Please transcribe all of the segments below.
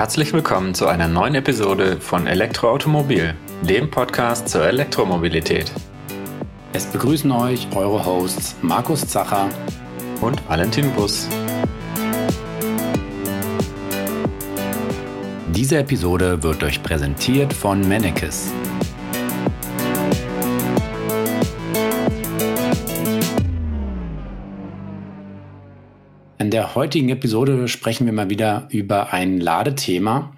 Herzlich willkommen zu einer neuen Episode von Elektroautomobil, dem Podcast zur Elektromobilität. Es begrüßen euch eure Hosts Markus Zacher und Valentin Bus. Diese Episode wird euch präsentiert von Mennekes. Der heutigen Episode sprechen wir mal wieder über ein Ladethema.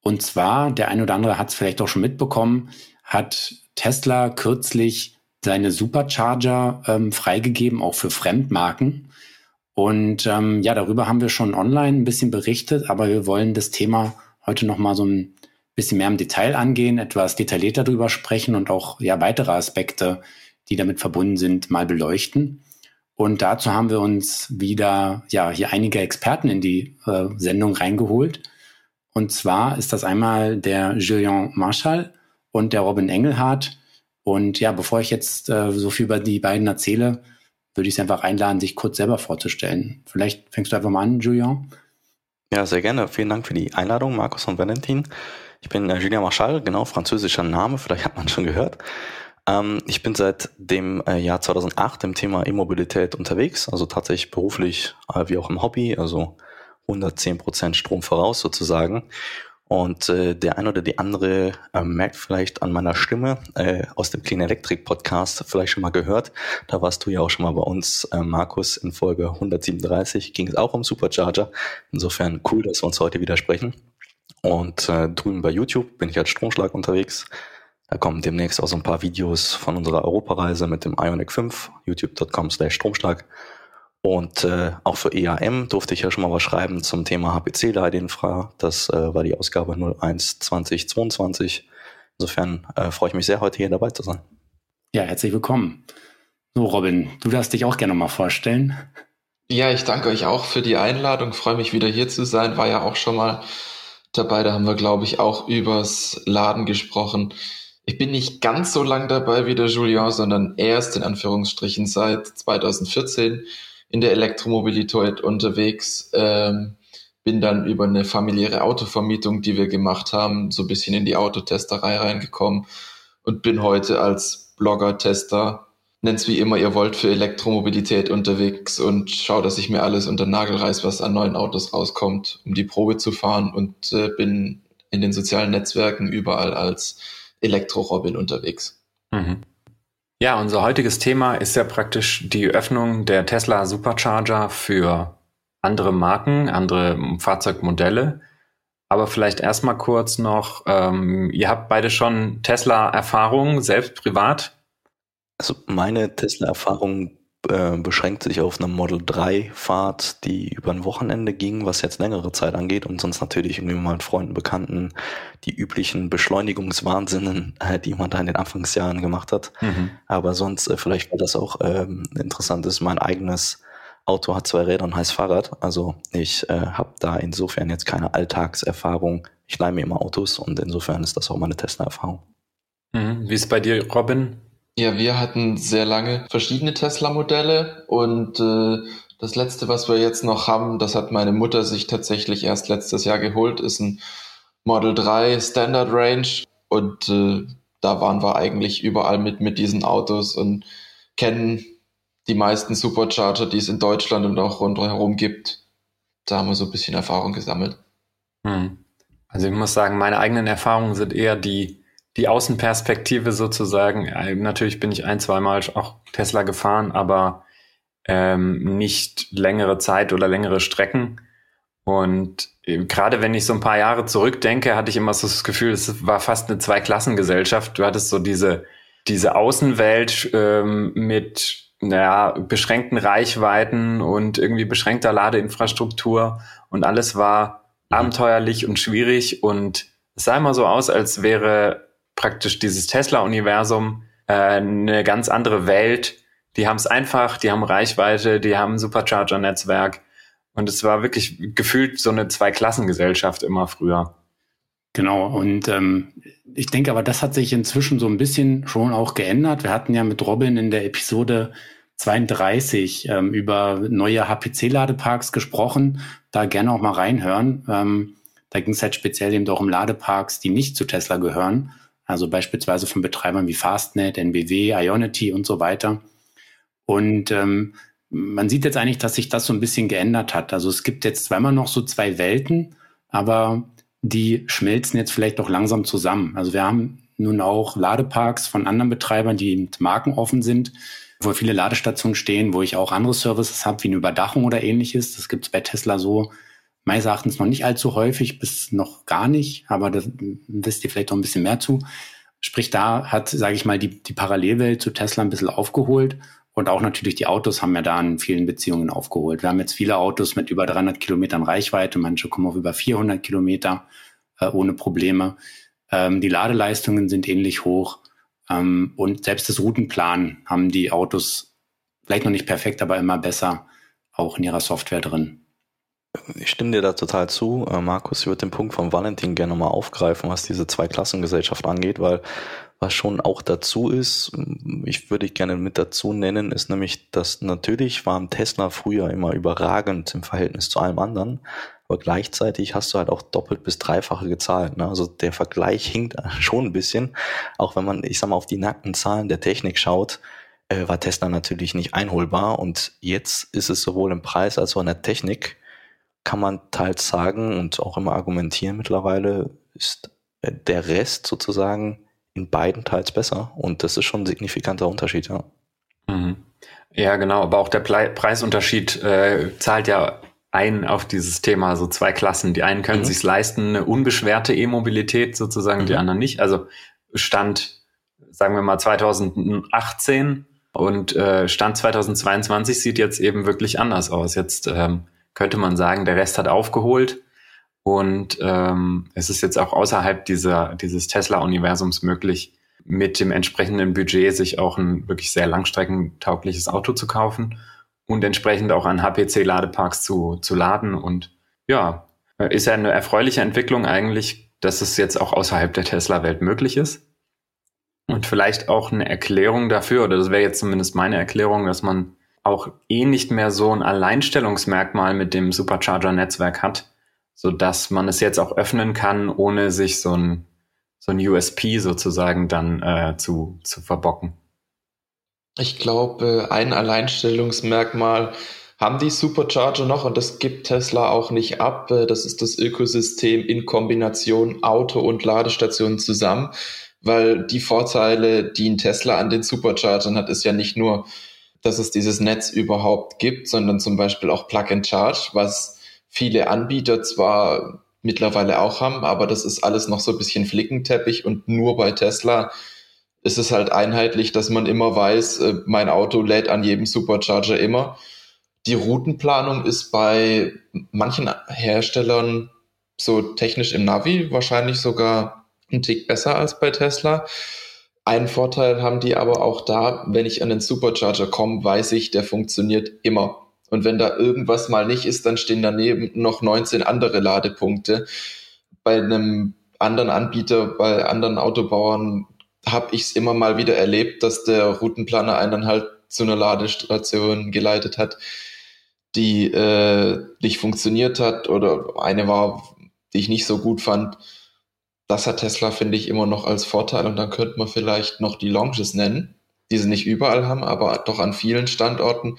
Und zwar, der ein oder andere hat es vielleicht auch schon mitbekommen, hat Tesla kürzlich seine Supercharger ähm, freigegeben, auch für Fremdmarken. Und ähm, ja, darüber haben wir schon online ein bisschen berichtet, aber wir wollen das Thema heute nochmal so ein bisschen mehr im Detail angehen, etwas detaillierter darüber sprechen und auch ja weitere Aspekte, die damit verbunden sind, mal beleuchten. Und dazu haben wir uns wieder ja hier einige Experten in die äh, Sendung reingeholt. Und zwar ist das einmal der Julien Marschall und der Robin Engelhardt. Und ja, bevor ich jetzt äh, so viel über die beiden erzähle, würde ich Sie einfach einladen, sich kurz selber vorzustellen. Vielleicht fängst du einfach mal an, Julien. Ja, sehr gerne. Vielen Dank für die Einladung, Markus und Valentin. Ich bin äh, Julien Marschall, genau französischer Name, vielleicht hat man schon gehört. Ähm, ich bin seit dem äh, Jahr 2008 im Thema E-Mobilität unterwegs, also tatsächlich beruflich äh, wie auch im Hobby, also 110 Prozent Strom voraus sozusagen. Und äh, der eine oder die andere äh, merkt vielleicht an meiner Stimme äh, aus dem Clean Electric Podcast vielleicht schon mal gehört. Da warst du ja auch schon mal bei uns, äh, Markus, in Folge 137 ging es auch um Supercharger. Insofern cool, dass wir uns heute wieder sprechen. Und äh, drüben bei YouTube bin ich als Stromschlag unterwegs. Da kommen demnächst auch so ein paar Videos von unserer Europareise mit dem Ionic 5, youtube.com slash Stromschlag. Und äh, auch für EAM durfte ich ja schon mal was schreiben zum Thema HPC-Leitinfra. Das äh, war die Ausgabe 01 2022. Insofern äh, freue ich mich sehr, heute hier dabei zu sein. Ja, herzlich willkommen. So, Robin, du darfst dich auch gerne mal vorstellen. Ja, ich danke euch auch für die Einladung. Freue mich wieder hier zu sein. War ja auch schon mal dabei. Da haben wir, glaube ich, auch übers Laden gesprochen. Ich bin nicht ganz so lang dabei wie der Julien, sondern erst in Anführungsstrichen seit 2014 in der Elektromobilität unterwegs. Ähm, bin dann über eine familiäre Autovermietung, die wir gemacht haben, so ein bisschen in die Autotesterei reingekommen und bin heute als Blogger, Tester, nennt's wie immer ihr wollt, für Elektromobilität unterwegs und schaue, dass ich mir alles unter Nagel reiß, was an neuen Autos rauskommt, um die Probe zu fahren und äh, bin in den sozialen Netzwerken überall als Elektro-Robin unterwegs. Mhm. Ja, unser heutiges Thema ist ja praktisch die Öffnung der Tesla Supercharger für andere Marken, andere Fahrzeugmodelle. Aber vielleicht erstmal kurz noch, ähm, ihr habt beide schon Tesla-Erfahrungen, selbst privat? Also meine Tesla-Erfahrung äh, beschränkt sich auf eine Model 3 Fahrt, die über ein Wochenende ging, was jetzt längere Zeit angeht und sonst natürlich irgendwie mal mit Freunden, Bekannten die üblichen Beschleunigungswahnsinnen, äh, die man da in den Anfangsjahren gemacht hat. Mhm. Aber sonst, äh, vielleicht war das auch ähm, interessant ist, mein eigenes Auto hat zwei Räder und heißt Fahrrad. Also ich äh, habe da insofern jetzt keine Alltagserfahrung. Ich leih mir immer Autos und insofern ist das auch meine Tesla-Erfahrung. Mhm. Wie ist bei dir, Robin? Ja, wir hatten sehr lange verschiedene Tesla-Modelle und äh, das letzte, was wir jetzt noch haben, das hat meine Mutter sich tatsächlich erst letztes Jahr geholt, ist ein Model 3 Standard Range und äh, da waren wir eigentlich überall mit mit diesen Autos und kennen die meisten Supercharger, die es in Deutschland und auch rundherum gibt. Da haben wir so ein bisschen Erfahrung gesammelt. Hm. Also ich muss sagen, meine eigenen Erfahrungen sind eher die die Außenperspektive sozusagen. Natürlich bin ich ein, zweimal auch Tesla gefahren, aber ähm, nicht längere Zeit oder längere Strecken. Und äh, gerade wenn ich so ein paar Jahre zurückdenke, hatte ich immer so das Gefühl, es war fast eine Zweiklassengesellschaft. Du hattest so diese, diese Außenwelt ähm, mit naja, beschränkten Reichweiten und irgendwie beschränkter Ladeinfrastruktur und alles war mhm. abenteuerlich und schwierig und es sah immer so aus, als wäre praktisch dieses Tesla-Universum äh, eine ganz andere Welt. Die haben es einfach, die haben Reichweite, die haben ein Supercharger-Netzwerk. Und es war wirklich gefühlt so eine Zweiklassengesellschaft immer früher. Genau, und ähm, ich denke aber, das hat sich inzwischen so ein bisschen schon auch geändert. Wir hatten ja mit Robin in der Episode 32 ähm, über neue HPC-Ladeparks gesprochen. Da gerne auch mal reinhören. Ähm, Da ging es halt speziell eben doch um Ladeparks, die nicht zu Tesla gehören. Also beispielsweise von Betreibern wie Fastnet, NBW, Ionity und so weiter. Und ähm, man sieht jetzt eigentlich, dass sich das so ein bisschen geändert hat. Also es gibt jetzt immer noch so zwei Welten, aber die schmelzen jetzt vielleicht doch langsam zusammen. Also wir haben nun auch Ladeparks von anderen Betreibern, die markenoffen sind, wo viele Ladestationen stehen, wo ich auch andere Services habe, wie eine Überdachung oder ähnliches. Das gibt es bei Tesla so meines Erachtens noch nicht allzu häufig, bis noch gar nicht, aber da wisst ihr vielleicht noch ein bisschen mehr zu. Sprich, da hat, sage ich mal, die, die Parallelwelt zu Tesla ein bisschen aufgeholt und auch natürlich die Autos haben ja da in vielen Beziehungen aufgeholt. Wir haben jetzt viele Autos mit über 300 Kilometern Reichweite, manche kommen auf über 400 Kilometer äh, ohne Probleme. Ähm, die Ladeleistungen sind ähnlich hoch ähm, und selbst das Routenplan haben die Autos vielleicht noch nicht perfekt, aber immer besser auch in ihrer Software drin. Ich stimme dir da total zu, äh, Markus. Ich würde den Punkt von Valentin gerne nochmal aufgreifen, was diese Zweiklassengesellschaft angeht, weil was schon auch dazu ist, ich würde gerne mit dazu nennen, ist nämlich, dass natürlich waren Tesla früher immer überragend im Verhältnis zu allem anderen, aber gleichzeitig hast du halt auch doppelt bis dreifache gezahlt. Ne? Also der Vergleich hinkt schon ein bisschen, auch wenn man, ich sag mal, auf die nackten Zahlen der Technik schaut, äh, war Tesla natürlich nicht einholbar und jetzt ist es sowohl im Preis als auch in der Technik, kann man teils sagen und auch immer argumentieren mittlerweile, ist äh, der Rest sozusagen in beiden teils besser. Und das ist schon ein signifikanter Unterschied, ja. Mhm. Ja, genau. Aber auch der Ple Preisunterschied äh, zahlt ja ein auf dieses Thema, so zwei Klassen. Die einen können mhm. sich leisten, eine unbeschwerte E-Mobilität sozusagen, mhm. die anderen nicht. Also Stand, sagen wir mal 2018 und äh, Stand 2022 sieht jetzt eben wirklich anders aus. Jetzt ähm, könnte man sagen, der Rest hat aufgeholt. Und ähm, es ist jetzt auch außerhalb dieser, dieses Tesla-Universums möglich, mit dem entsprechenden Budget sich auch ein wirklich sehr langstreckentaugliches Auto zu kaufen und entsprechend auch an HPC-Ladeparks zu, zu laden. Und ja, ist ja eine erfreuliche Entwicklung eigentlich, dass es jetzt auch außerhalb der Tesla-Welt möglich ist. Und vielleicht auch eine Erklärung dafür, oder das wäre jetzt zumindest meine Erklärung, dass man auch eh nicht mehr so ein Alleinstellungsmerkmal mit dem Supercharger-Netzwerk hat, so dass man es jetzt auch öffnen kann, ohne sich so ein, so ein USP sozusagen dann äh, zu, zu verbocken. Ich glaube, ein Alleinstellungsmerkmal haben die Supercharger noch und das gibt Tesla auch nicht ab. Das ist das Ökosystem in Kombination Auto und Ladestation zusammen, weil die Vorteile, die ein Tesla an den Superchargern hat, ist ja nicht nur, dass es dieses Netz überhaupt gibt, sondern zum Beispiel auch Plug and Charge, was viele Anbieter zwar mittlerweile auch haben, aber das ist alles noch so ein bisschen Flickenteppich und nur bei Tesla ist es halt einheitlich, dass man immer weiß, äh, mein Auto lädt an jedem Supercharger immer. Die Routenplanung ist bei manchen Herstellern so technisch im Navi wahrscheinlich sogar ein Tick besser als bei Tesla. Einen Vorteil haben die aber auch da, wenn ich an den Supercharger komme, weiß ich, der funktioniert immer. Und wenn da irgendwas mal nicht ist, dann stehen daneben noch 19 andere Ladepunkte. Bei einem anderen Anbieter, bei anderen Autobauern habe ich es immer mal wieder erlebt, dass der Routenplaner einen dann halt zu einer Ladestation geleitet hat, die äh, nicht funktioniert hat oder eine war, die ich nicht so gut fand. Das hat Tesla, finde ich, immer noch als Vorteil und dann könnte man vielleicht noch die Launches nennen, die sie nicht überall haben, aber doch an vielen Standorten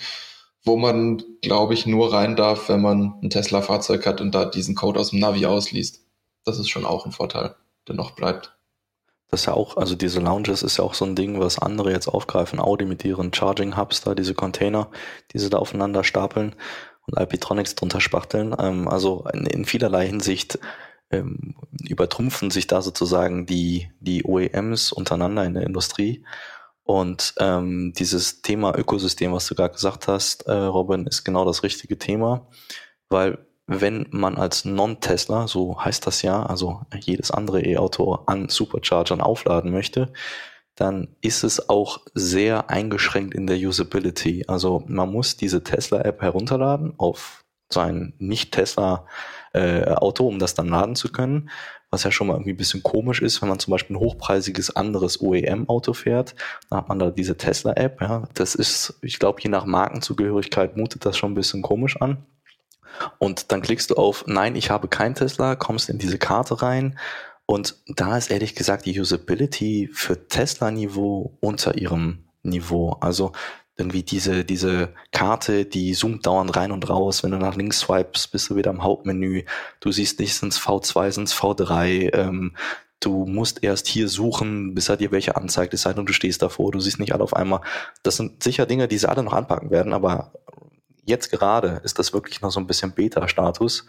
wo man, glaube ich, nur rein darf, wenn man ein Tesla-Fahrzeug hat und da diesen Code aus dem Navi ausliest. Das ist schon auch ein Vorteil, der noch bleibt. Das ist ja auch, also diese Lounges ist ja auch so ein Ding, was andere jetzt aufgreifen. Audi mit ihren Charging Hubs da, diese Container, die sie da aufeinander stapeln und Alpitronics drunter spachteln. Ähm, also in, in, vielerlei Hinsicht ähm, übertrumpfen sich da sozusagen die, die OEMs untereinander in der Industrie. Und ähm, dieses Thema Ökosystem, was du gerade gesagt hast, äh, Robin, ist genau das richtige Thema, weil wenn man als Non-Tesla, so heißt das ja, also jedes andere E-Auto an Superchargern aufladen möchte, dann ist es auch sehr eingeschränkt in der Usability. Also man muss diese Tesla-App herunterladen auf sein Nicht-Tesla-Auto, äh, um das dann laden zu können was ja schon mal irgendwie ein bisschen komisch ist, wenn man zum Beispiel ein hochpreisiges anderes OEM-Auto fährt, dann hat man da diese Tesla-App, ja, das ist, ich glaube, je nach Markenzugehörigkeit mutet das schon ein bisschen komisch an. Und dann klickst du auf Nein, ich habe kein Tesla, kommst in diese Karte rein. Und da ist ehrlich gesagt die Usability für Tesla-Niveau unter ihrem Niveau. Also irgendwie diese, diese Karte, die zoomt dauernd rein und raus. Wenn du nach links swipes, bist du wieder im Hauptmenü. Du siehst nicht, sind es V2, sind es V3. Ähm, du musst erst hier suchen, bis er dir welche anzeigt, es sei denn, du stehst davor, du siehst nicht alle auf einmal. Das sind sicher Dinge, die sie alle noch anpacken werden, aber jetzt gerade ist das wirklich noch so ein bisschen Beta-Status.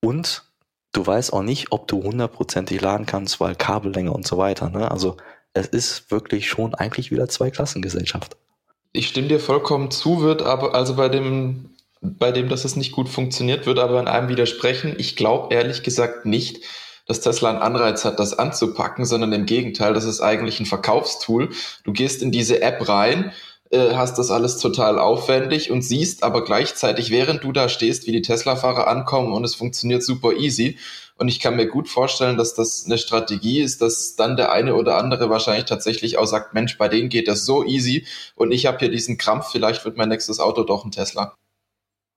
Und du weißt auch nicht, ob du hundertprozentig laden kannst, weil Kabellänge und so weiter. Ne? Also es ist wirklich schon eigentlich wieder zwei Klassengesellschaft. Ich stimme dir vollkommen zu, wird aber also bei dem, bei dem, dass es nicht gut funktioniert, wird aber in einem widersprechen. Ich glaube ehrlich gesagt nicht, dass Tesla einen Anreiz hat, das anzupacken, sondern im Gegenteil, das ist eigentlich ein Verkaufstool. Du gehst in diese App rein, äh, hast das alles total aufwendig und siehst aber gleichzeitig, während du da stehst, wie die Tesla-Fahrer ankommen und es funktioniert super easy. Und ich kann mir gut vorstellen, dass das eine Strategie ist, dass dann der eine oder andere wahrscheinlich tatsächlich auch sagt, Mensch, bei denen geht das so easy und ich habe hier diesen Krampf, vielleicht wird mein nächstes Auto doch ein Tesla.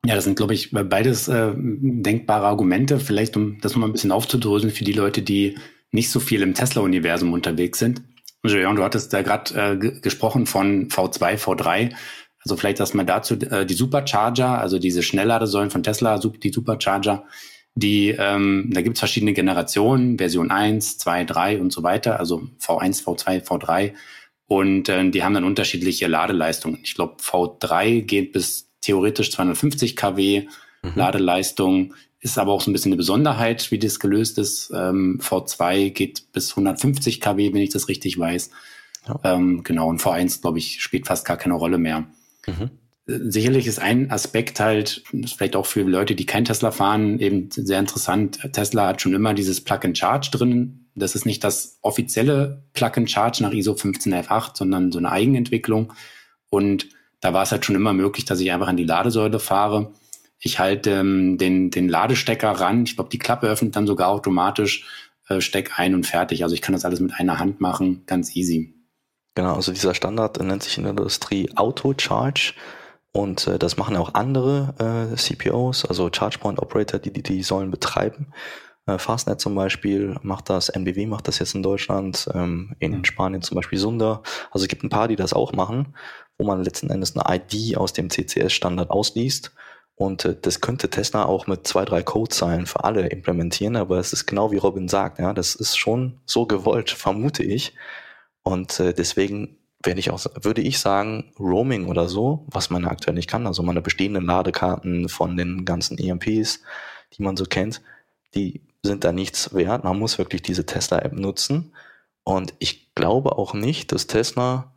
Ja, das sind, glaube ich, beides äh, denkbare Argumente. Vielleicht, um das mal ein bisschen aufzudröseln für die Leute, die nicht so viel im Tesla-Universum unterwegs sind. Jean, du hattest da gerade äh, gesprochen von V2, V3. Also vielleicht erstmal dazu äh, die Supercharger, also diese Schnellladesäulen von Tesla, die Supercharger, die, ähm, da gibt's verschiedene Generationen, Version 1, 2, 3 und so weiter, also V1, V2, V3. Und äh, die haben dann unterschiedliche Ladeleistungen. Ich glaube, V3 geht bis theoretisch 250 kW mhm. Ladeleistung, ist aber auch so ein bisschen eine Besonderheit, wie das gelöst ist. Ähm, V2 geht bis 150 kW, wenn ich das richtig weiß. Ja. Ähm, genau, und V1, glaube ich, spielt fast gar keine Rolle mehr. Mhm. Sicherlich ist ein Aspekt halt, vielleicht auch für Leute, die kein Tesla fahren, eben sehr interessant. Tesla hat schon immer dieses Plug-and-Charge drin. Das ist nicht das offizielle Plug-and-Charge nach ISO 15118, sondern so eine Eigenentwicklung. Und da war es halt schon immer möglich, dass ich einfach an die Ladesäule fahre. Ich halte ähm, den, den Ladestecker ran. Ich glaube, die Klappe öffnet dann sogar automatisch, äh, steck ein und fertig. Also ich kann das alles mit einer Hand machen, ganz easy. Genau, also dieser Standard nennt sich in der Industrie Auto Charge. Und äh, das machen auch andere äh, CPOs, also Charge Point Operator, die die, die sollen betreiben. Äh, Fastnet zum Beispiel macht das, NBW macht das jetzt in Deutschland, ähm, in Spanien zum Beispiel Sunder. Also es gibt ein paar, die das auch machen wo man letzten Endes eine ID aus dem CCS-Standard ausliest. Und äh, das könnte Tesla auch mit zwei, drei Codezeilen für alle implementieren, aber es ist genau wie Robin sagt, ja, das ist schon so gewollt, vermute ich. Und äh, deswegen werde ich auch, würde ich sagen, Roaming oder so, was man aktuell nicht kann, also meine bestehenden Ladekarten von den ganzen EMPs, die man so kennt, die sind da nichts wert. Man muss wirklich diese Tesla-App nutzen. Und ich glaube auch nicht, dass Tesla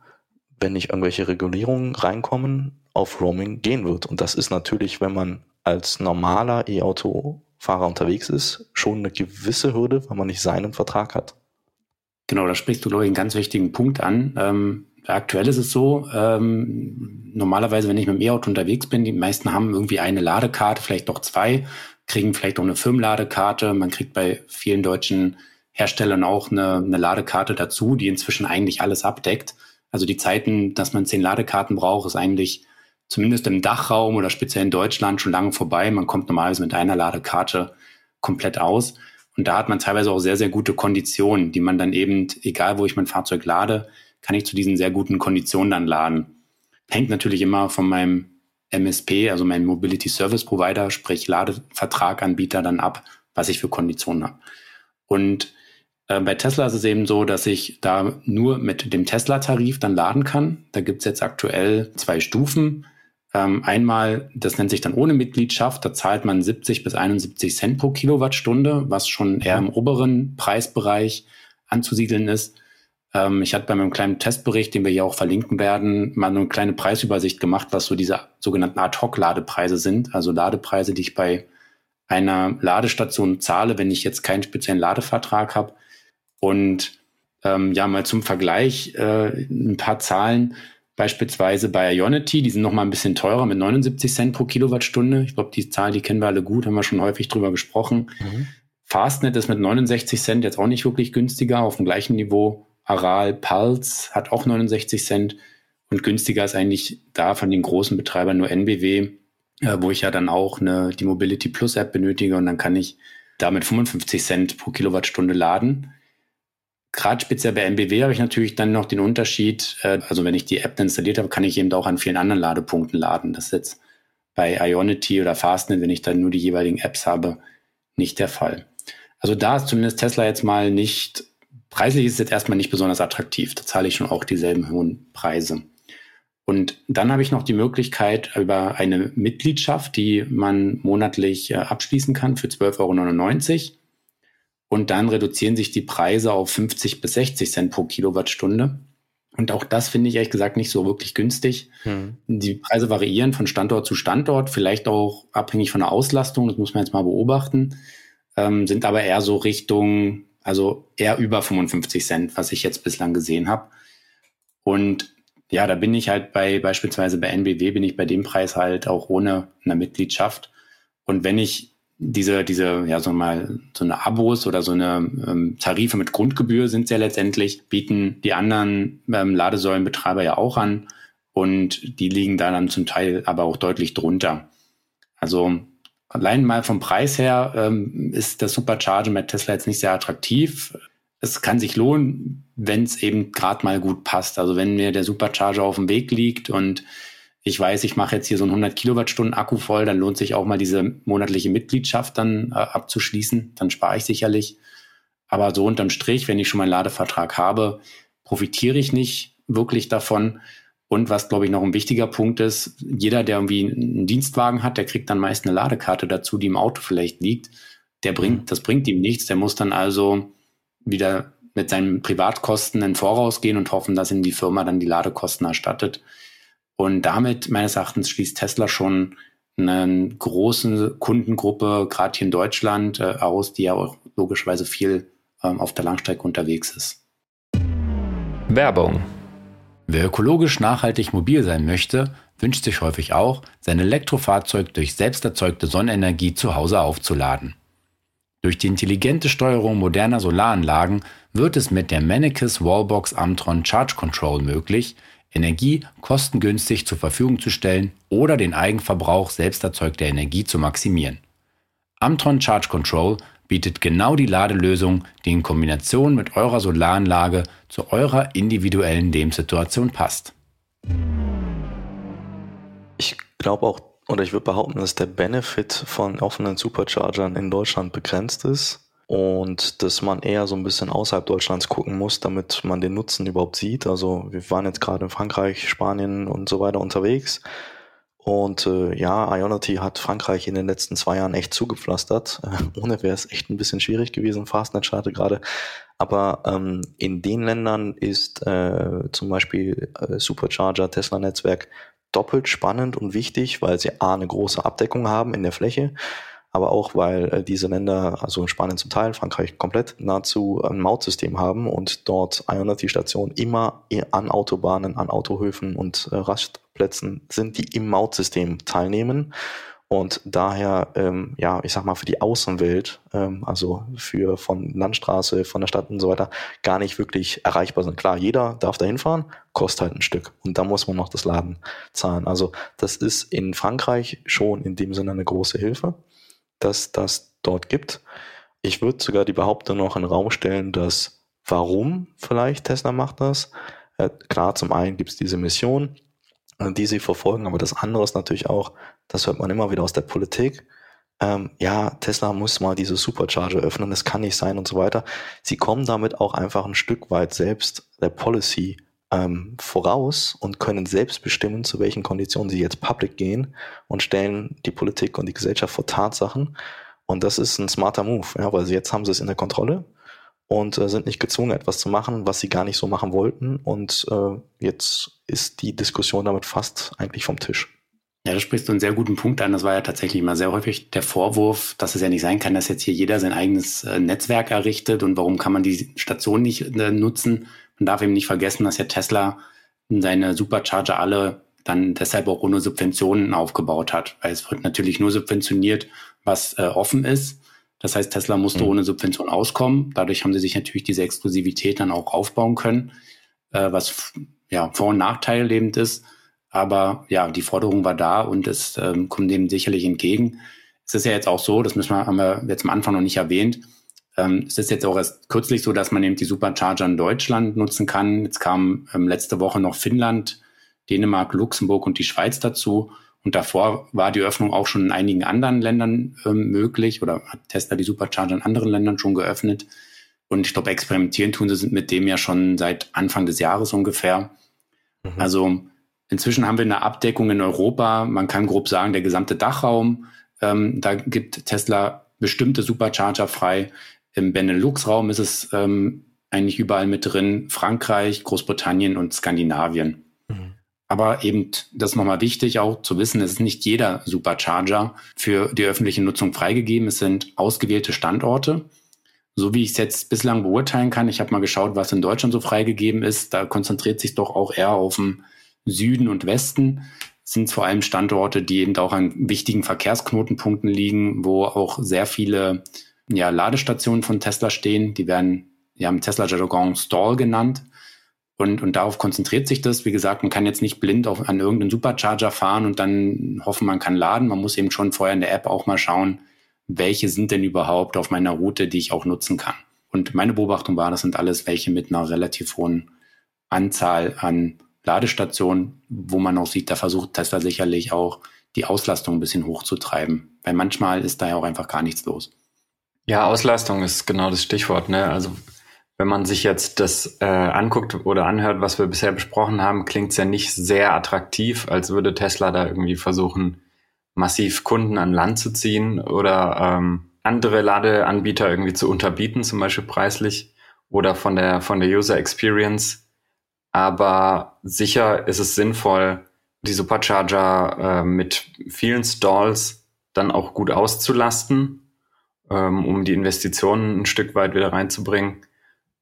wenn nicht irgendwelche Regulierungen reinkommen, auf Roaming gehen wird. Und das ist natürlich, wenn man als normaler E-Auto-Fahrer unterwegs ist, schon eine gewisse Hürde, weil man nicht seinen Vertrag hat. Genau, da sprichst du, glaube ich, einen ganz wichtigen Punkt an. Ähm, aktuell ist es so, ähm, normalerweise, wenn ich mit dem E-Auto unterwegs bin, die meisten haben irgendwie eine Ladekarte, vielleicht noch zwei, kriegen vielleicht auch eine Firmenladekarte. Man kriegt bei vielen deutschen Herstellern auch eine, eine Ladekarte dazu, die inzwischen eigentlich alles abdeckt. Also die Zeiten, dass man zehn Ladekarten braucht, ist eigentlich zumindest im Dachraum oder speziell in Deutschland schon lange vorbei. Man kommt normalerweise mit einer Ladekarte komplett aus. Und da hat man teilweise auch sehr, sehr gute Konditionen, die man dann eben, egal wo ich mein Fahrzeug lade, kann ich zu diesen sehr guten Konditionen dann laden. Hängt natürlich immer von meinem MSP, also meinem Mobility Service Provider, sprich Ladevertraganbieter dann ab, was ich für Konditionen habe. Und äh, bei Tesla ist es eben so, dass ich da nur mit dem Tesla-Tarif dann laden kann. Da gibt es jetzt aktuell zwei Stufen. Ähm, einmal, das nennt sich dann ohne Mitgliedschaft, da zahlt man 70 bis 71 Cent pro Kilowattstunde, was schon eher im oberen Preisbereich anzusiedeln ist. Ähm, ich hatte bei meinem kleinen Testbericht, den wir hier auch verlinken werden, mal eine kleine Preisübersicht gemacht, was so diese sogenannten Ad-Hoc-Ladepreise sind. Also Ladepreise, die ich bei einer Ladestation zahle, wenn ich jetzt keinen speziellen Ladevertrag habe. Und ähm, ja, mal zum Vergleich äh, ein paar Zahlen. Beispielsweise bei Ionity, die sind noch mal ein bisschen teurer mit 79 Cent pro Kilowattstunde. Ich glaube, die Zahl, die kennen wir alle gut, haben wir schon häufig drüber gesprochen. Mhm. Fastnet ist mit 69 Cent jetzt auch nicht wirklich günstiger, auf dem gleichen Niveau. Aral Pulse hat auch 69 Cent und günstiger ist eigentlich da von den großen Betreibern nur NBW äh, wo ich ja dann auch eine, die Mobility Plus App benötige und dann kann ich damit 55 Cent pro Kilowattstunde laden. Gerade speziell bei MBW habe ich natürlich dann noch den Unterschied, äh, also wenn ich die App installiert habe, kann ich eben auch an vielen anderen Ladepunkten laden. Das ist jetzt bei Ionity oder Fastnet, wenn ich dann nur die jeweiligen Apps habe, nicht der Fall. Also da ist zumindest Tesla jetzt mal nicht, preislich ist es jetzt erstmal nicht besonders attraktiv. Da zahle ich schon auch dieselben hohen Preise. Und dann habe ich noch die Möglichkeit über eine Mitgliedschaft, die man monatlich äh, abschließen kann für 12,99 Euro. Und dann reduzieren sich die Preise auf 50 bis 60 Cent pro Kilowattstunde. Und auch das finde ich ehrlich gesagt nicht so wirklich günstig. Hm. Die Preise variieren von Standort zu Standort, vielleicht auch abhängig von der Auslastung, das muss man jetzt mal beobachten, ähm, sind aber eher so Richtung, also eher über 55 Cent, was ich jetzt bislang gesehen habe. Und ja, da bin ich halt bei beispielsweise bei NBW bin ich bei dem Preis halt auch ohne eine Mitgliedschaft. Und wenn ich diese, diese, ja, so mal, so eine Abos oder so eine ähm, Tarife mit Grundgebühr sind ja letztendlich, bieten die anderen ähm, Ladesäulenbetreiber ja auch an und die liegen da dann zum Teil aber auch deutlich drunter. Also allein mal vom Preis her ähm, ist das Supercharger mit Tesla jetzt nicht sehr attraktiv es kann sich lohnen, wenn es eben gerade mal gut passt. Also wenn mir der Supercharger auf dem Weg liegt und ich weiß, ich mache jetzt hier so einen 100 Kilowattstunden Akku voll, dann lohnt sich auch mal diese monatliche Mitgliedschaft dann äh, abzuschließen. Dann spare ich sicherlich. Aber so unterm Strich, wenn ich schon meinen Ladevertrag habe, profitiere ich nicht wirklich davon. Und was, glaube ich, noch ein wichtiger Punkt ist, jeder, der irgendwie einen Dienstwagen hat, der kriegt dann meist eine Ladekarte dazu, die im Auto vielleicht liegt. Der bringt, das bringt ihm nichts. Der muss dann also wieder mit seinen Privatkosten in Voraus gehen und hoffen, dass ihm die Firma dann die Ladekosten erstattet. Und damit, meines Erachtens, schließt Tesla schon eine große Kundengruppe, gerade hier in Deutschland, äh, aus, die ja auch logischerweise viel ähm, auf der Langstrecke unterwegs ist. Werbung. Wer ökologisch nachhaltig mobil sein möchte, wünscht sich häufig auch, sein Elektrofahrzeug durch selbst erzeugte Sonnenenergie zu Hause aufzuladen. Durch die intelligente Steuerung moderner Solaranlagen wird es mit der Mennekes Wallbox Amtron Charge Control möglich, Energie kostengünstig zur Verfügung zu stellen oder den Eigenverbrauch selbst erzeugter Energie zu maximieren. Amtron Charge Control bietet genau die Ladelösung, die in Kombination mit eurer Solaranlage zu eurer individuellen Lebenssituation passt. Ich glaube auch oder ich würde behaupten, dass der Benefit von offenen Superchargern in Deutschland begrenzt ist und dass man eher so ein bisschen außerhalb Deutschlands gucken muss, damit man den Nutzen überhaupt sieht. Also wir waren jetzt gerade in Frankreich, Spanien und so weiter unterwegs. Und äh, ja, Ionity hat Frankreich in den letzten zwei Jahren echt zugepflastert. Äh, ohne wäre es echt ein bisschen schwierig gewesen, Fastnet startet gerade. Aber ähm, in den Ländern ist äh, zum Beispiel äh, Supercharger, Tesla-Netzwerk doppelt spannend und wichtig, weil sie A, eine große Abdeckung haben in der Fläche, aber auch, weil äh, diese Länder, also Spanien zum Teil, Frankreich komplett, nahezu ein Mautsystem haben und dort Ionity-Stationen immer an Autobahnen, an Autohöfen und äh, Rastplätzen sind, die im Mautsystem teilnehmen und daher, ähm, ja, ich sag mal, für die Außenwelt, ähm, also für von Landstraße, von der Stadt und so weiter, gar nicht wirklich erreichbar sind. Klar, jeder darf da hinfahren, kostet halt ein Stück. Und da muss man noch das Laden zahlen. Also das ist in Frankreich schon in dem Sinne eine große Hilfe, dass das dort gibt. Ich würde sogar die Behauptung noch in den Raum stellen, dass warum vielleicht Tesla macht das. Äh, klar, zum einen gibt es diese Mission, äh, die sie verfolgen, aber das andere ist natürlich auch, das hört man immer wieder aus der Politik, ähm, ja, Tesla muss mal diese Supercharger öffnen, das kann nicht sein und so weiter. Sie kommen damit auch einfach ein Stück weit selbst der Policy ähm, voraus und können selbst bestimmen, zu welchen Konditionen sie jetzt public gehen und stellen die Politik und die Gesellschaft vor Tatsachen. Und das ist ein smarter Move, ja, weil jetzt haben sie es in der Kontrolle und äh, sind nicht gezwungen, etwas zu machen, was sie gar nicht so machen wollten. Und äh, jetzt ist die Diskussion damit fast eigentlich vom Tisch. Ja, da sprichst du einen sehr guten Punkt an. Das war ja tatsächlich mal sehr häufig der Vorwurf, dass es ja nicht sein kann, dass jetzt hier jeder sein eigenes äh, Netzwerk errichtet und warum kann man die Station nicht äh, nutzen. Man darf eben nicht vergessen, dass ja Tesla seine Supercharger alle dann deshalb auch ohne Subventionen aufgebaut hat, weil es wird natürlich nur subventioniert, was äh, offen ist. Das heißt, Tesla musste mhm. ohne Subvention auskommen. Dadurch haben sie sich natürlich diese Exklusivität dann auch aufbauen können, äh, was ja Vor- und Nachteil lebend ist. Aber ja, die Forderung war da und es ähm, kommt dem sicherlich entgegen. Es ist ja jetzt auch so, das müssen wir, haben wir jetzt am Anfang noch nicht erwähnt, ähm, es ist jetzt auch erst kürzlich so, dass man eben die Supercharger in Deutschland nutzen kann. Jetzt kam ähm, letzte Woche noch Finnland, Dänemark, Luxemburg und die Schweiz dazu. Und davor war die Öffnung auch schon in einigen anderen Ländern ähm, möglich oder hat Tesla die Supercharger in anderen Ländern schon geöffnet. Und ich glaube, experimentieren tun sie mit dem ja schon seit Anfang des Jahres ungefähr. Mhm. Also inzwischen haben wir eine Abdeckung in Europa. Man kann grob sagen, der gesamte Dachraum. Ähm, da gibt Tesla bestimmte Supercharger frei. Im Benelux-Raum ist es ähm, eigentlich überall mit drin. Frankreich, Großbritannien und Skandinavien. Aber eben, das ist nochmal wichtig auch zu wissen, es ist nicht jeder Supercharger für die öffentliche Nutzung freigegeben. Es sind ausgewählte Standorte. So wie ich es jetzt bislang beurteilen kann, ich habe mal geschaut, was in Deutschland so freigegeben ist. Da konzentriert sich doch auch eher auf den Süden und Westen. Es sind vor allem Standorte, die eben auch an wichtigen Verkehrsknotenpunkten liegen, wo auch sehr viele ja, Ladestationen von Tesla stehen. Die werden ja im Tesla-Jargon Stall genannt. Und, und darauf konzentriert sich das. Wie gesagt, man kann jetzt nicht blind auf, an irgendeinen Supercharger fahren und dann hoffen, man kann laden. Man muss eben schon vorher in der App auch mal schauen, welche sind denn überhaupt auf meiner Route, die ich auch nutzen kann. Und meine Beobachtung war, das sind alles welche mit einer relativ hohen Anzahl an Ladestationen, wo man auch sieht, da versucht Tesla sicherlich auch die Auslastung ein bisschen hochzutreiben. Weil manchmal ist da ja auch einfach gar nichts los. Ja, Auslastung ist genau das Stichwort. Ne? Also wenn man sich jetzt das äh, anguckt oder anhört, was wir bisher besprochen haben, klingt es ja nicht sehr attraktiv, als würde Tesla da irgendwie versuchen, massiv Kunden an Land zu ziehen oder ähm, andere Ladeanbieter irgendwie zu unterbieten, zum Beispiel preislich oder von der von der User Experience. Aber sicher ist es sinnvoll, die Supercharger äh, mit vielen Stalls dann auch gut auszulasten, ähm, um die Investitionen ein Stück weit wieder reinzubringen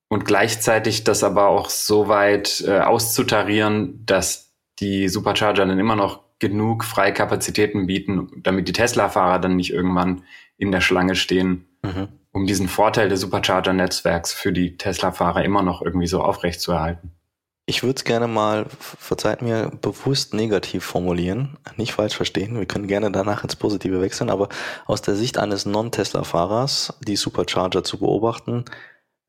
und gleichzeitig das aber auch so weit äh, auszutarieren, dass die Supercharger dann immer noch genug freie Kapazitäten bieten, damit die Tesla-Fahrer dann nicht irgendwann in der Schlange stehen, mhm. um diesen Vorteil des Supercharger-Netzwerks für die Tesla-Fahrer immer noch irgendwie so aufrecht zu erhalten. Ich würde es gerne mal, verzeiht mir, bewusst negativ formulieren. Nicht falsch verstehen. Wir können gerne danach ins Positive wechseln, aber aus der Sicht eines Non-Tesla-Fahrers, die Supercharger zu beobachten,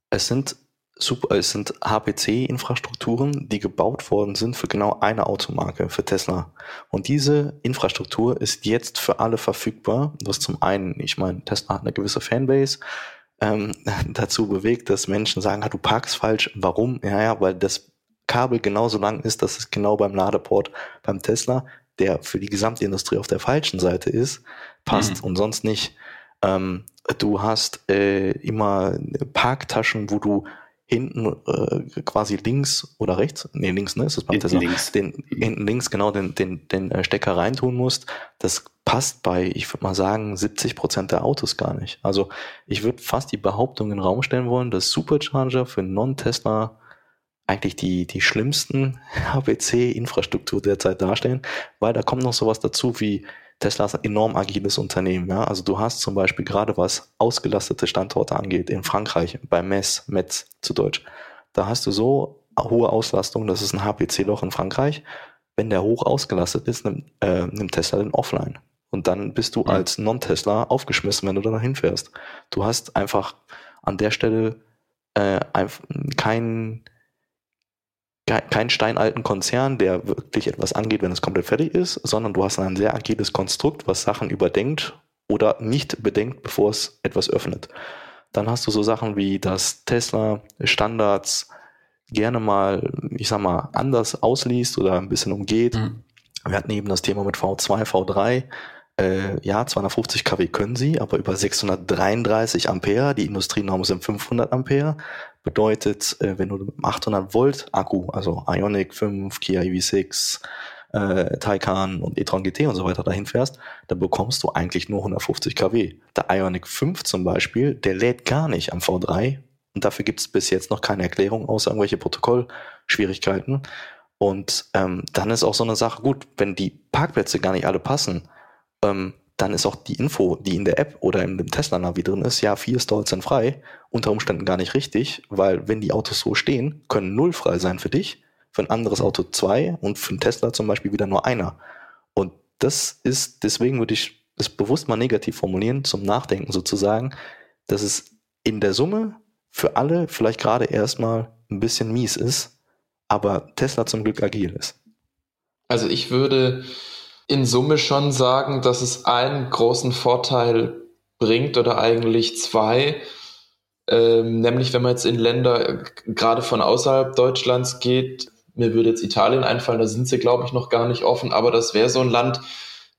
es sind super, es sind HPC-Infrastrukturen, die gebaut worden sind für genau eine Automarke, für Tesla. Und diese Infrastruktur ist jetzt für alle verfügbar, was zum einen, ich meine, Tesla hat eine gewisse Fanbase, ähm, dazu bewegt, dass Menschen sagen, ah, du parkst falsch. Warum? Ja, ja, weil das Kabel genauso lang ist, dass es genau beim Ladeport beim Tesla, der für die gesamte Industrie auf der falschen Seite ist, passt mhm. und sonst nicht. Ähm, du hast äh, immer Parktaschen, wo du hinten äh, quasi links oder rechts, nee, links, ne, ist das beim Tesla, links. Den, hinten links genau den, den, den äh, Stecker reintun musst, das passt bei, ich würde mal sagen, 70 Prozent der Autos gar nicht. Also ich würde fast die Behauptung in den Raum stellen wollen, dass Supercharger für Non-Tesla eigentlich die, die schlimmsten HPC-Infrastruktur derzeit darstellen, weil da kommt noch sowas dazu wie Tesla ist ein enorm agiles Unternehmen. Ja? Also du hast zum Beispiel gerade was ausgelastete Standorte angeht, in Frankreich, bei Metz, Metz zu Deutsch, da hast du so hohe Auslastung, das ist ein HPC-Loch in Frankreich. Wenn der hoch ausgelastet ist, nimmt, äh, nimmt Tesla den offline. Und dann bist du mhm. als Non-Tesla aufgeschmissen, wenn du da hinfährst. Du hast einfach an der Stelle äh, kein, kein steinalten Konzern, der wirklich etwas angeht, wenn es komplett fertig ist, sondern du hast ein sehr agiles Konstrukt, was Sachen überdenkt oder nicht bedenkt, bevor es etwas öffnet. Dann hast du so Sachen wie, dass Tesla Standards gerne mal, ich sag mal, anders ausliest oder ein bisschen umgeht. Mhm. Wir hatten eben das Thema mit V2, V3 äh, ja, 250 kW können sie, aber über 633 Ampere, die Industrienorm sind 500 Ampere, bedeutet, äh, wenn du mit 800 Volt Akku, also Ionic 5, Kia EV6, äh, Taycan und e-tron GT und so weiter dahin fährst, dann bekommst du eigentlich nur 150 kW. Der Ionic 5 zum Beispiel, der lädt gar nicht am V3 und dafür gibt es bis jetzt noch keine Erklärung, außer irgendwelche Protokollschwierigkeiten. Und ähm, dann ist auch so eine Sache, gut, wenn die Parkplätze gar nicht alle passen, ähm, dann ist auch die Info, die in der App oder in dem Tesla-Navi drin ist, ja, vier Stalls sind frei, unter Umständen gar nicht richtig, weil wenn die Autos so stehen, können null frei sein für dich, für ein anderes Auto zwei und für einen Tesla zum Beispiel wieder nur einer. Und das ist, deswegen würde ich es bewusst mal negativ formulieren, zum Nachdenken sozusagen, dass es in der Summe für alle vielleicht gerade erstmal ein bisschen mies ist, aber Tesla zum Glück agil ist. Also ich würde in Summe schon sagen, dass es einen großen Vorteil bringt oder eigentlich zwei. Ähm, nämlich wenn man jetzt in Länder gerade von außerhalb Deutschlands geht, mir würde jetzt Italien einfallen, da sind sie, glaube ich, noch gar nicht offen, aber das wäre so ein Land,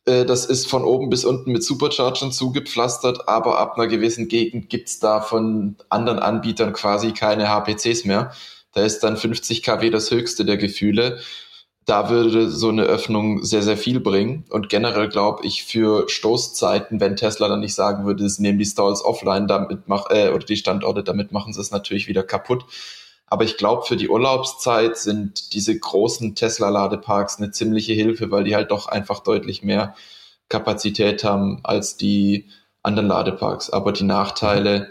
äh, das ist von oben bis unten mit Superchargern zugepflastert, aber ab einer gewissen Gegend gibt's da von anderen Anbietern quasi keine HPCs mehr. Da ist dann 50 kW das höchste der Gefühle da würde so eine Öffnung sehr, sehr viel bringen. Und generell glaube ich für Stoßzeiten, wenn Tesla dann nicht sagen würde, sie nehmen die Stalls offline, damit mach, äh, oder die Standorte, damit machen sie es natürlich wieder kaputt. Aber ich glaube, für die Urlaubszeit sind diese großen Tesla-Ladeparks eine ziemliche Hilfe, weil die halt doch einfach deutlich mehr Kapazität haben als die anderen Ladeparks. Aber die Nachteile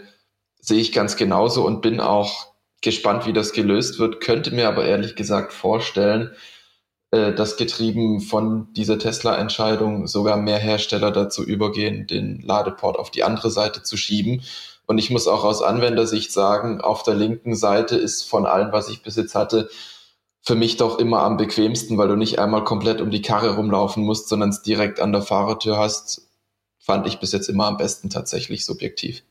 sehe ich ganz genauso und bin auch gespannt, wie das gelöst wird, könnte mir aber ehrlich gesagt vorstellen, dass getrieben von dieser Tesla-Entscheidung sogar mehr Hersteller dazu übergehen, den Ladeport auf die andere Seite zu schieben. Und ich muss auch aus Anwendersicht sagen, auf der linken Seite ist von allem, was ich bis jetzt hatte, für mich doch immer am bequemsten, weil du nicht einmal komplett um die Karre rumlaufen musst, sondern es direkt an der Fahrertür hast, fand ich bis jetzt immer am besten tatsächlich subjektiv.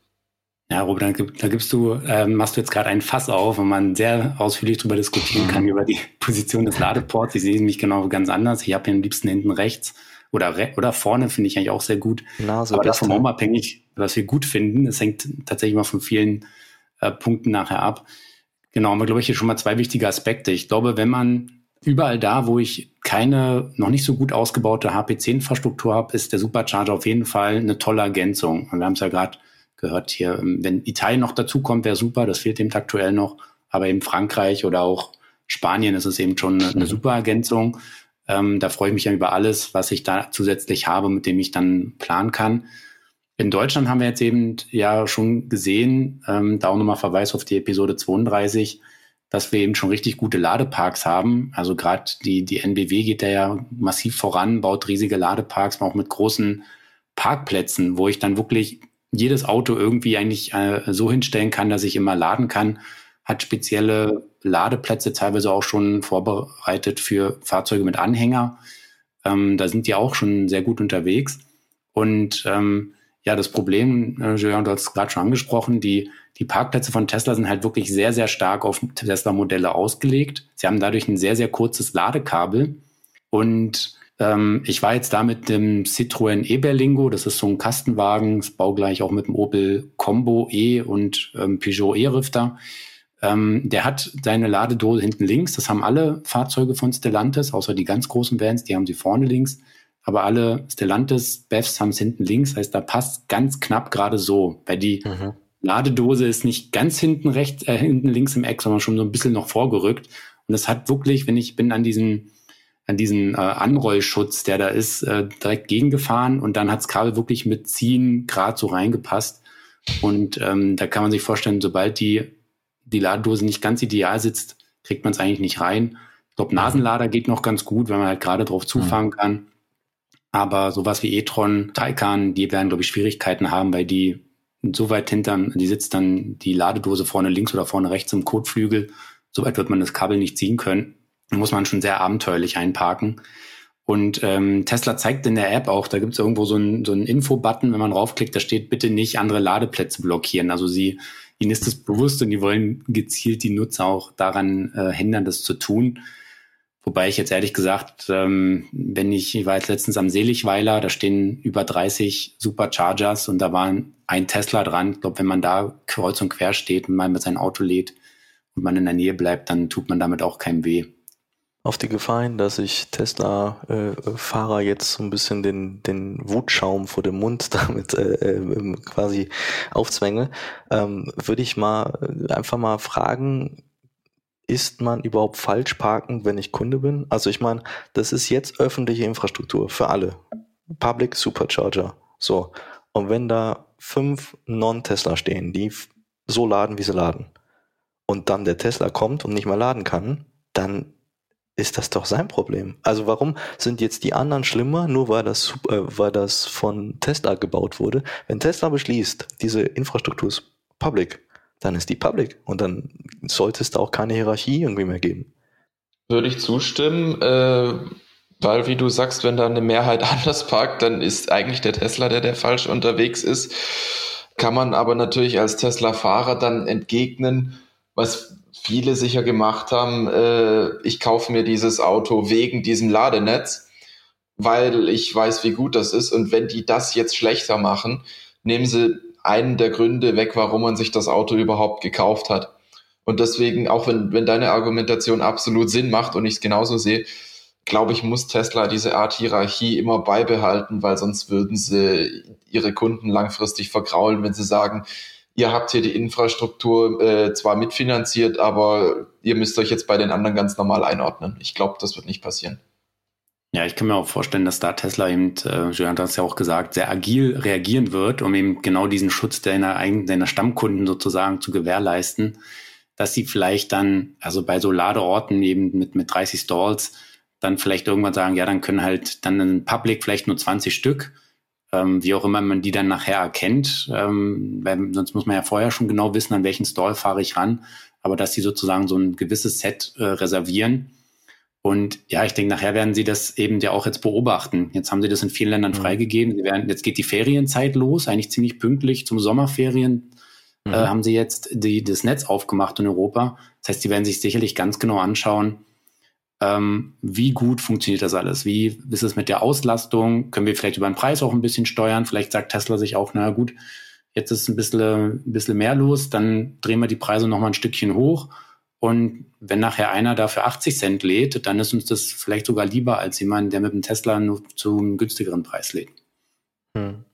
Ja, Robert, da, da gibst du, ähm, machst du jetzt gerade ein Fass auf, wo man sehr ausführlich darüber diskutieren kann, über die Position des Ladeports. Ich sehe mich genau ganz anders. Ich habe ihn am liebsten hinten rechts oder, re oder vorne, finde ich eigentlich auch sehr gut. Nase Aber davon auch abhängig, was wir gut finden. Das hängt tatsächlich mal von vielen äh, Punkten nachher ab. Genau, aber glaube ich hier schon mal zwei wichtige Aspekte. Ich glaube, wenn man überall da, wo ich keine noch nicht so gut ausgebaute HPC-Infrastruktur habe, ist der Supercharger auf jeden Fall eine tolle Ergänzung. Und wir haben es ja gerade gehört hier. Ähm, wenn Italien noch dazukommt, wäre super, das fehlt eben aktuell noch. Aber eben Frankreich oder auch Spanien ist es eben schon eine, eine super Ergänzung. Ähm, da freue ich mich ja über alles, was ich da zusätzlich habe, mit dem ich dann planen kann. In Deutschland haben wir jetzt eben ja schon gesehen, ähm, da auch nochmal Verweis auf die Episode 32, dass wir eben schon richtig gute Ladeparks haben. Also gerade die, die NBW geht da ja massiv voran, baut riesige Ladeparks, auch mit großen Parkplätzen, wo ich dann wirklich jedes Auto irgendwie eigentlich äh, so hinstellen kann, dass ich immer laden kann, hat spezielle Ladeplätze teilweise auch schon vorbereitet für Fahrzeuge mit Anhänger. Ähm, da sind die auch schon sehr gut unterwegs. Und ähm, ja, das Problem, äh, Julian, du hast es gerade schon angesprochen, die, die Parkplätze von Tesla sind halt wirklich sehr, sehr stark auf Tesla-Modelle ausgelegt. Sie haben dadurch ein sehr, sehr kurzes Ladekabel und ähm, ich war jetzt da mit dem Citroën E-Berlingo, das ist so ein Kastenwagen, das baugleich auch mit dem Opel Combo E und ähm, Peugeot E-Rifter. Ähm, der hat seine Ladedose hinten links. Das haben alle Fahrzeuge von Stellantis, außer die ganz großen Vans, die haben sie vorne links. Aber alle Stellantis, BEVs haben es hinten links. Heißt, da passt ganz knapp gerade so. Weil die mhm. Ladedose ist nicht ganz hinten rechts, äh, hinten links im Eck, sondern schon so ein bisschen noch vorgerückt. Und es hat wirklich, wenn ich bin an diesen an diesen äh, Anrollschutz, der da ist, äh, direkt gegengefahren und dann hat's Kabel wirklich mit Ziehen gerade so reingepasst. Und ähm, da kann man sich vorstellen, sobald die, die Ladedose nicht ganz ideal sitzt, kriegt man es eigentlich nicht rein. Ich glaube, Nasenlader geht noch ganz gut, wenn man halt gerade drauf zufahren mhm. kann. Aber sowas wie e-tron, Taycan, die werden, glaube ich, Schwierigkeiten haben, weil die so weit hintern, die sitzt dann die Ladedose vorne links oder vorne rechts im Kotflügel. So weit wird man das Kabel nicht ziehen können muss man schon sehr abenteuerlich einparken. Und ähm, Tesla zeigt in der App auch, da gibt es irgendwo so einen so einen Info-Button, wenn man raufklickt, da steht bitte nicht andere Ladeplätze blockieren. Also sie, ihnen ist das bewusst und die wollen gezielt die Nutzer auch daran äh, hindern, das zu tun. Wobei ich jetzt ehrlich gesagt, ähm, wenn ich, ich war jetzt letztens am Seligweiler, da stehen über 30 Superchargers und da war ein Tesla dran. Ich glaube, wenn man da kreuz und quer steht und mal mit seinem Auto lädt und man in der Nähe bleibt, dann tut man damit auch keinem weh auf die Gefahr hin, dass ich Tesla-Fahrer äh, jetzt so ein bisschen den, den Wutschaum vor dem Mund damit äh, äh, quasi aufzwänge, ähm, würde ich mal äh, einfach mal fragen, ist man überhaupt falsch parken, wenn ich Kunde bin? Also ich meine, das ist jetzt öffentliche Infrastruktur für alle. Public Supercharger. So. Und wenn da fünf Non-Tesla stehen, die so laden, wie sie laden, und dann der Tesla kommt und nicht mehr laden kann, dann ist das doch sein Problem. Also warum sind jetzt die anderen schlimmer, nur weil das, äh, weil das von Tesla gebaut wurde? Wenn Tesla beschließt, diese Infrastruktur ist public, dann ist die public und dann sollte es da auch keine Hierarchie irgendwie mehr geben. Würde ich zustimmen, äh, weil wie du sagst, wenn da eine Mehrheit anders parkt, dann ist eigentlich der Tesla, der der falsch unterwegs ist. Kann man aber natürlich als Tesla-Fahrer dann entgegnen, was viele sicher gemacht haben, äh, ich kaufe mir dieses Auto wegen diesem Ladenetz, weil ich weiß, wie gut das ist. Und wenn die das jetzt schlechter machen, nehmen sie einen der Gründe weg, warum man sich das Auto überhaupt gekauft hat. Und deswegen, auch wenn, wenn deine Argumentation absolut Sinn macht und ich es genauso sehe, glaube ich, muss Tesla diese Art Hierarchie immer beibehalten, weil sonst würden sie ihre Kunden langfristig vergraulen, wenn sie sagen, ihr habt hier die Infrastruktur äh, zwar mitfinanziert, aber ihr müsst euch jetzt bei den anderen ganz normal einordnen. Ich glaube, das wird nicht passieren. Ja, ich kann mir auch vorstellen, dass da Tesla eben, äh, Julian hat es ja auch gesagt, sehr agil reagieren wird, um eben genau diesen Schutz deiner, deiner Stammkunden sozusagen zu gewährleisten, dass sie vielleicht dann, also bei so Ladeorten eben mit, mit 30 Stalls, dann vielleicht irgendwann sagen, ja, dann können halt dann ein Public vielleicht nur 20 Stück ähm, wie auch immer man die dann nachher erkennt, ähm, weil sonst muss man ja vorher schon genau wissen, an welchen Stall fahre ich ran, aber dass sie sozusagen so ein gewisses Set äh, reservieren. Und ja, ich denke, nachher werden sie das eben ja auch jetzt beobachten. Jetzt haben sie das in vielen Ländern mhm. freigegeben. Sie werden, jetzt geht die Ferienzeit los, eigentlich ziemlich pünktlich zum Sommerferien. Äh, mhm. Äh, haben sie jetzt die, das Netz aufgemacht in Europa. Das heißt, sie werden sich sicherlich ganz genau anschauen, ähm, wie gut funktioniert das alles? Wie ist es mit der Auslastung? Können wir vielleicht über den Preis auch ein bisschen steuern? Vielleicht sagt Tesla sich auch, na gut, jetzt ist ein bisschen, ein bisschen mehr los, dann drehen wir die Preise noch mal ein Stückchen hoch. Und wenn nachher einer dafür 80 Cent lädt, dann ist uns das vielleicht sogar lieber als jemand, der mit dem Tesla nur zu einem günstigeren Preis lädt. Hm.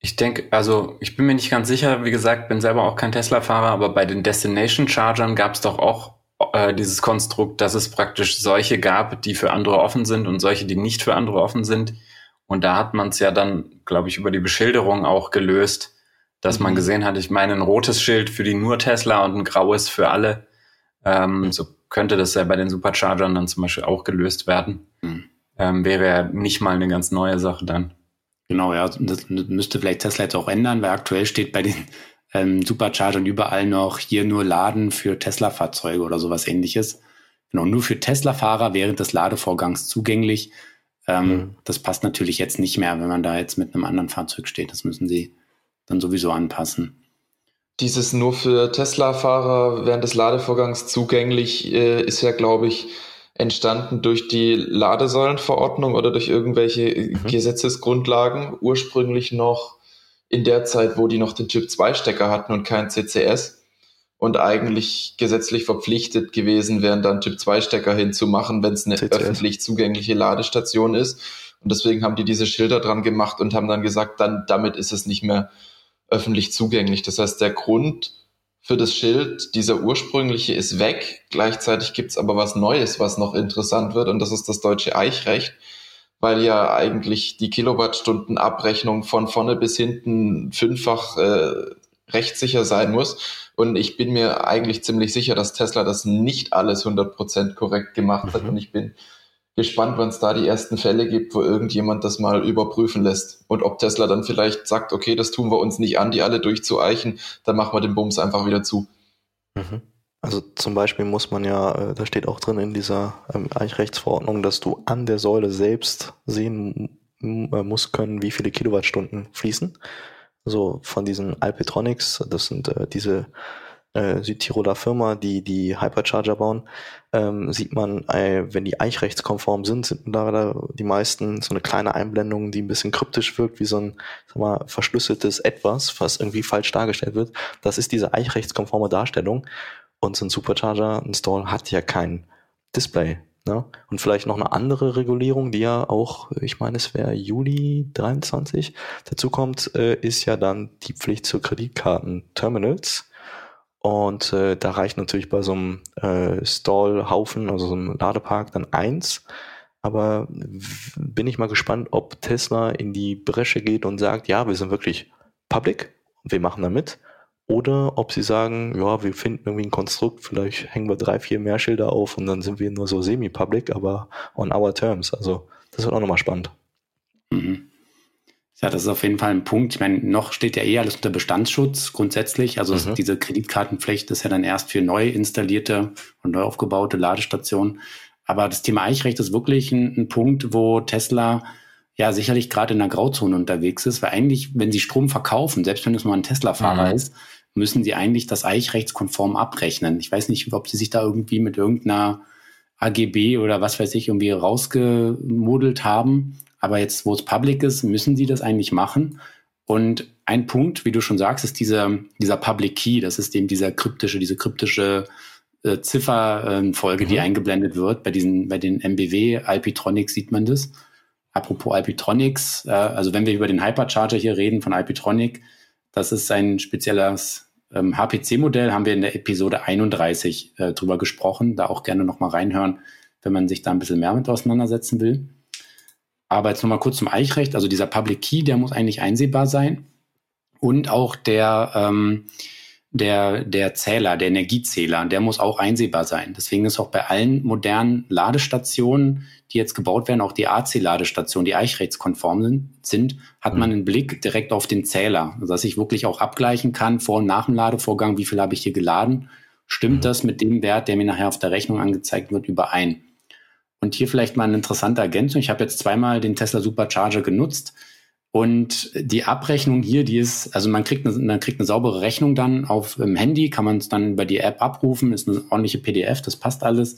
Ich denke, also ich bin mir nicht ganz sicher, wie gesagt, bin selber auch kein Tesla-Fahrer, aber bei den Destination Chargern gab es doch auch äh, dieses Konstrukt, dass es praktisch solche gab, die für andere offen sind und solche, die nicht für andere offen sind. Und da hat man es ja dann, glaube ich, über die Beschilderung auch gelöst, dass mhm. man gesehen hat, ich meine, ein rotes Schild für die nur Tesla und ein graues für alle. Ähm, so könnte das ja bei den Superchargern dann zum Beispiel auch gelöst werden. Mhm. Ähm, wäre ja nicht mal eine ganz neue Sache dann. Genau, ja, das müsste vielleicht Tesla jetzt auch ändern, weil aktuell steht bei den ähm, Supercharger und überall noch hier nur Laden für Tesla-Fahrzeuge oder sowas ähnliches. Genau, nur für Tesla-Fahrer während des Ladevorgangs zugänglich. Ähm, mhm. Das passt natürlich jetzt nicht mehr, wenn man da jetzt mit einem anderen Fahrzeug steht. Das müssen sie dann sowieso anpassen. Dieses nur für Tesla-Fahrer während des Ladevorgangs zugänglich äh, ist ja, glaube ich, entstanden durch die Ladesäulenverordnung oder durch irgendwelche mhm. Gesetzesgrundlagen. Ursprünglich noch in der Zeit, wo die noch den Typ 2 Stecker hatten und kein CCS und eigentlich gesetzlich verpflichtet gewesen wären, dann Typ 2 Stecker hinzumachen, wenn es eine CCS. öffentlich zugängliche Ladestation ist. Und deswegen haben die diese Schilder dran gemacht und haben dann gesagt, dann damit ist es nicht mehr öffentlich zugänglich. Das heißt, der Grund für das Schild, dieser ursprüngliche, ist weg. Gleichzeitig gibt's aber was Neues, was noch interessant wird, und das ist das deutsche Eichrecht weil ja eigentlich die Kilowattstundenabrechnung von vorne bis hinten fünffach äh, rechtssicher sein muss. Und ich bin mir eigentlich ziemlich sicher, dass Tesla das nicht alles 100% korrekt gemacht hat. Mhm. Und ich bin gespannt, wann es da die ersten Fälle gibt, wo irgendjemand das mal überprüfen lässt. Und ob Tesla dann vielleicht sagt, okay, das tun wir uns nicht an, die alle durchzueichen, dann machen wir den Bums einfach wieder zu. Mhm. Also zum Beispiel muss man ja, äh, da steht auch drin in dieser ähm, Eichrechtsverordnung, dass du an der Säule selbst sehen äh, musst können, wie viele Kilowattstunden fließen. Also von diesen Alpetronics, das sind äh, diese Südtiroler Firma, die die Hypercharger bauen, ähm, sieht man, äh, wenn die eichrechtskonform sind, sind da die meisten so eine kleine Einblendung, die ein bisschen kryptisch wirkt, wie so ein sag mal, verschlüsseltes Etwas, was irgendwie falsch dargestellt wird. Das ist diese eichrechtskonforme Darstellung. Und so ein Supercharger, ein Stall hat ja kein Display. Ne? Und vielleicht noch eine andere Regulierung, die ja auch, ich meine, es wäre Juli 23 dazu kommt, äh, ist ja dann die Pflicht zur Kreditkarten-Terminals. Und äh, da reicht natürlich bei so einem äh, Stall-Haufen, also so einem Ladepark, dann eins. Aber bin ich mal gespannt, ob Tesla in die Bresche geht und sagt, ja, wir sind wirklich public, wir machen da mit. Oder ob sie sagen, ja, wir finden irgendwie ein Konstrukt, vielleicht hängen wir drei, vier mehr Schilder auf und dann sind wir nur so semi-public, aber on our terms. Also das wird auch nochmal spannend. Mhm. Ja, das ist auf jeden Fall ein Punkt. Ich meine, noch steht ja eh alles unter Bestandsschutz grundsätzlich. Also mhm. diese Kreditkartenpflicht ist ja dann erst für neu installierte und neu aufgebaute Ladestationen. Aber das Thema Eichrecht ist wirklich ein, ein Punkt, wo Tesla ja sicherlich gerade in der Grauzone unterwegs ist, weil eigentlich, wenn sie Strom verkaufen, selbst wenn es mal ein Tesla-Fahrer mhm. ist, müssen sie eigentlich das eichrechtskonform abrechnen. Ich weiß nicht, ob sie sich da irgendwie mit irgendeiner AGB oder was weiß ich irgendwie rausgemodelt haben. Aber jetzt, wo es public ist, müssen sie das eigentlich machen. Und ein Punkt, wie du schon sagst, ist dieser, dieser Public Key. Das ist eben dieser kryptische, diese kryptische äh, Zifferfolge, mhm. die eingeblendet wird. Bei diesen, bei den MBW Alpitronics sieht man das. Apropos Alpitronics, äh, also wenn wir über den Hypercharger hier reden von Alpitronic, das ist ein spezielles ähm, HPC-Modell, haben wir in der Episode 31 äh, drüber gesprochen. Da auch gerne nochmal reinhören, wenn man sich da ein bisschen mehr mit auseinandersetzen will. Aber jetzt nochmal kurz zum Eichrecht. Also dieser Public Key, der muss eigentlich einsehbar sein. Und auch der, ähm, der, der Zähler, der Energiezähler, der muss auch einsehbar sein. Deswegen ist auch bei allen modernen Ladestationen die jetzt gebaut werden, auch die AC-Ladestationen, die eichrechtskonform sind, hat man mhm. einen Blick direkt auf den Zähler, dass ich wirklich auch abgleichen kann vor und nach dem Ladevorgang, wie viel habe ich hier geladen, stimmt mhm. das mit dem Wert, der mir nachher auf der Rechnung angezeigt wird, überein. Und hier vielleicht mal eine interessante Ergänzung. Ich habe jetzt zweimal den Tesla Supercharger genutzt und die Abrechnung hier, die ist, also man kriegt eine, man kriegt eine saubere Rechnung dann auf dem Handy, kann man es dann über die App abrufen, ist eine ordentliche PDF, das passt alles.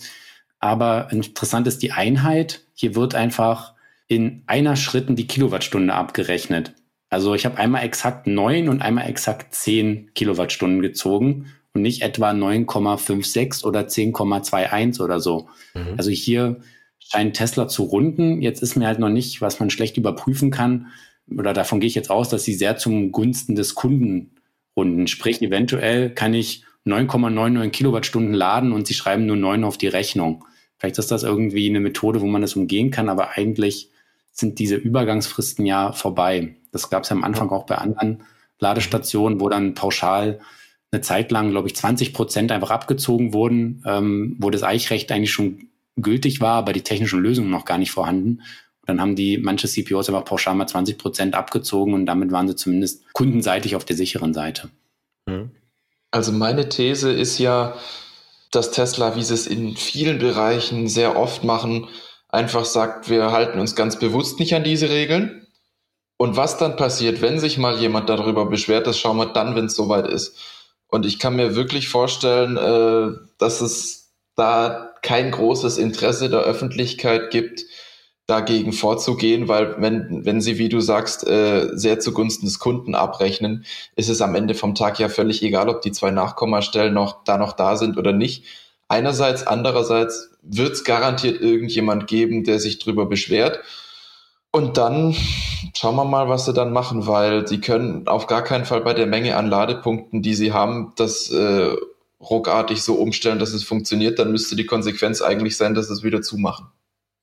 Aber interessant ist die Einheit. Hier wird einfach in einer Schritten die Kilowattstunde abgerechnet. Also ich habe einmal exakt neun und einmal exakt zehn Kilowattstunden gezogen und nicht etwa 9,56 oder 10,21 oder so. Mhm. Also hier scheint Tesla zu runden. Jetzt ist mir halt noch nicht, was man schlecht überprüfen kann, oder davon gehe ich jetzt aus, dass sie sehr zum Gunsten des Kunden runden. Sprich, eventuell kann ich 9,99 Kilowattstunden laden und sie schreiben nur 9 auf die Rechnung. Vielleicht ist das irgendwie eine Methode, wo man das umgehen kann, aber eigentlich sind diese Übergangsfristen ja vorbei. Das gab es ja am Anfang auch bei anderen Ladestationen, wo dann pauschal eine Zeit lang, glaube ich, 20 Prozent einfach abgezogen wurden, ähm, wo das Eichrecht eigentlich schon gültig war, aber die technischen Lösungen noch gar nicht vorhanden. Dann haben die manche CPOs einfach pauschal mal 20 Prozent abgezogen und damit waren sie zumindest kundenseitig auf der sicheren Seite. Mhm. Also meine These ist ja, dass Tesla, wie sie es in vielen Bereichen sehr oft machen, einfach sagt, wir halten uns ganz bewusst nicht an diese Regeln. Und was dann passiert, wenn sich mal jemand darüber beschwert, das schauen wir dann, wenn es soweit ist. Und ich kann mir wirklich vorstellen, äh, dass es da kein großes Interesse der Öffentlichkeit gibt, dagegen vorzugehen, weil wenn, wenn sie, wie du sagst, äh, sehr zugunsten des Kunden abrechnen, ist es am Ende vom Tag ja völlig egal, ob die zwei Nachkommastellen noch da noch da sind oder nicht. Einerseits, andererseits wird es garantiert irgendjemand geben, der sich drüber beschwert. Und dann schauen wir mal, was sie dann machen, weil sie können auf gar keinen Fall bei der Menge an Ladepunkten, die sie haben, das äh, ruckartig so umstellen, dass es funktioniert. Dann müsste die Konsequenz eigentlich sein, dass sie es wieder zumachen.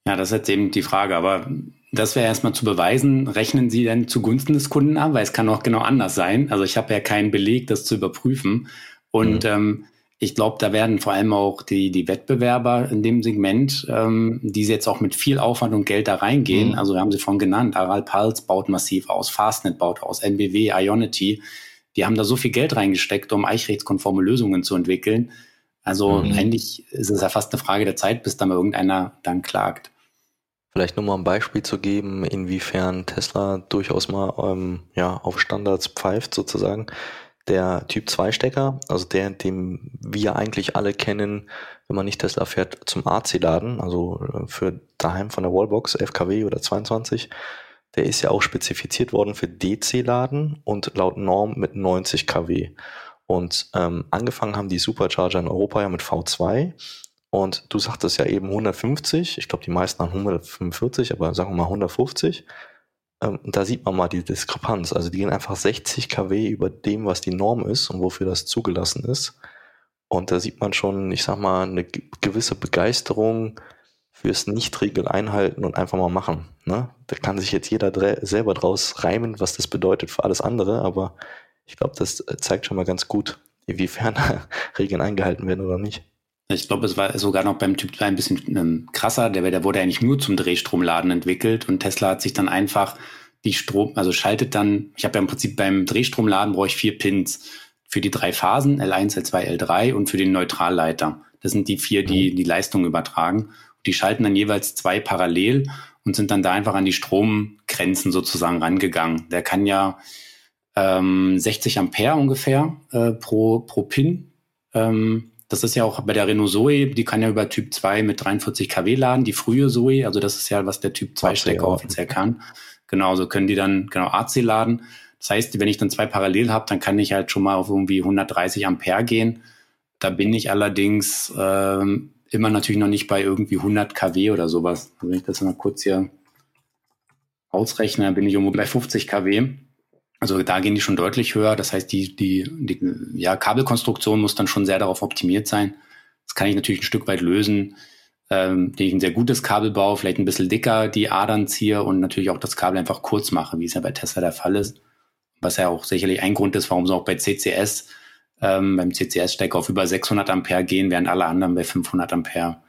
Ja, das ist jetzt eben die Frage. Aber das wäre erstmal zu beweisen, rechnen Sie denn zugunsten des Kunden ab? Weil es kann auch genau anders sein. Also ich habe ja keinen Beleg, das zu überprüfen. Und mhm. ähm, ich glaube, da werden vor allem auch die, die Wettbewerber in dem Segment, ähm, die jetzt auch mit viel Aufwand und Geld da reingehen, mhm. also wir haben sie vorhin genannt, Aral Pulse baut massiv aus, Fastnet baut aus, NBW, Ionity, die haben da so viel Geld reingesteckt, um eichrechtskonforme Lösungen zu entwickeln. Also mhm. eigentlich ist es ja fast eine Frage der Zeit, bis da mal irgendeiner dann klagt. Vielleicht nur mal ein Beispiel zu geben, inwiefern Tesla durchaus mal ähm, ja, auf Standards pfeift sozusagen. Der Typ 2 Stecker, also der, den wir eigentlich alle kennen, wenn man nicht Tesla fährt, zum AC-Laden, also äh, für daheim von der Wallbox 11 kW oder 22, der ist ja auch spezifiziert worden für DC-Laden und laut Norm mit 90 kW. Und ähm, angefangen haben die Supercharger in Europa ja mit V2 und du sagtest ja eben 150, ich glaube, die meisten haben 145, aber sagen wir mal 150. Ähm, da sieht man mal die Diskrepanz. Also die gehen einfach 60 kW über dem, was die Norm ist und wofür das zugelassen ist. Und da sieht man schon, ich sag mal, eine gewisse Begeisterung fürs Nicht-Regel einhalten und einfach mal machen. Ne? Da kann sich jetzt jeder selber draus reimen, was das bedeutet für alles andere, aber Ich glaube, das äh, zeigt schon mal ganz gut, inwiefern Regeln eingehalten werden oder nicht. Ich glaube, es war sogar noch beim Typ 2 ein bisschen ähm, krasser. Der, der wurde eigentlich nur zum Drehstromladen entwickelt und Tesla hat sich dann einfach die Strom, also schaltet dann, ich habe ja im Prinzip beim Drehstromladen brauche ich vier Pins für die drei Phasen, L1, L2, L3 und für den Neutralleiter. Das sind die vier, die mhm. die Leistung übertragen. Die schalten dann jeweils zwei parallel und sind dann da einfach an die Stromgrenzen sozusagen rangegangen. Der kann ja ähm, 60 Ampere ungefähr äh, pro, pro Pin. Ähm, das ist ja auch bei der Renault Zoe, die kann ja über Typ 2 mit 43 kW laden, die frühe Zoe, also das ist ja, was der Typ 2 Stecker offiziell kann. Genau, so können die dann genau AC laden. Das heißt, wenn ich dann zwei parallel habe, dann kann ich halt schon mal auf irgendwie 130 Ampere gehen. Da bin ich allerdings ähm, immer natürlich noch nicht bei irgendwie 100 kW oder sowas. Also wenn ich das mal kurz hier ausrechne, bin ich irgendwo bei 50 kW. Also da gehen die schon deutlich höher. Das heißt, die, die, die ja, Kabelkonstruktion muss dann schon sehr darauf optimiert sein. Das kann ich natürlich ein Stück weit lösen, ähm, indem ich ein sehr gutes Kabel baue, vielleicht ein bisschen dicker die Adern ziehe und natürlich auch das Kabel einfach kurz mache, wie es ja bei Tesla der Fall ist. Was ja auch sicherlich ein Grund ist, warum sie auch bei CCS ähm, beim CCS-Stecker auf über 600 Ampere gehen, während alle anderen bei 500 Ampere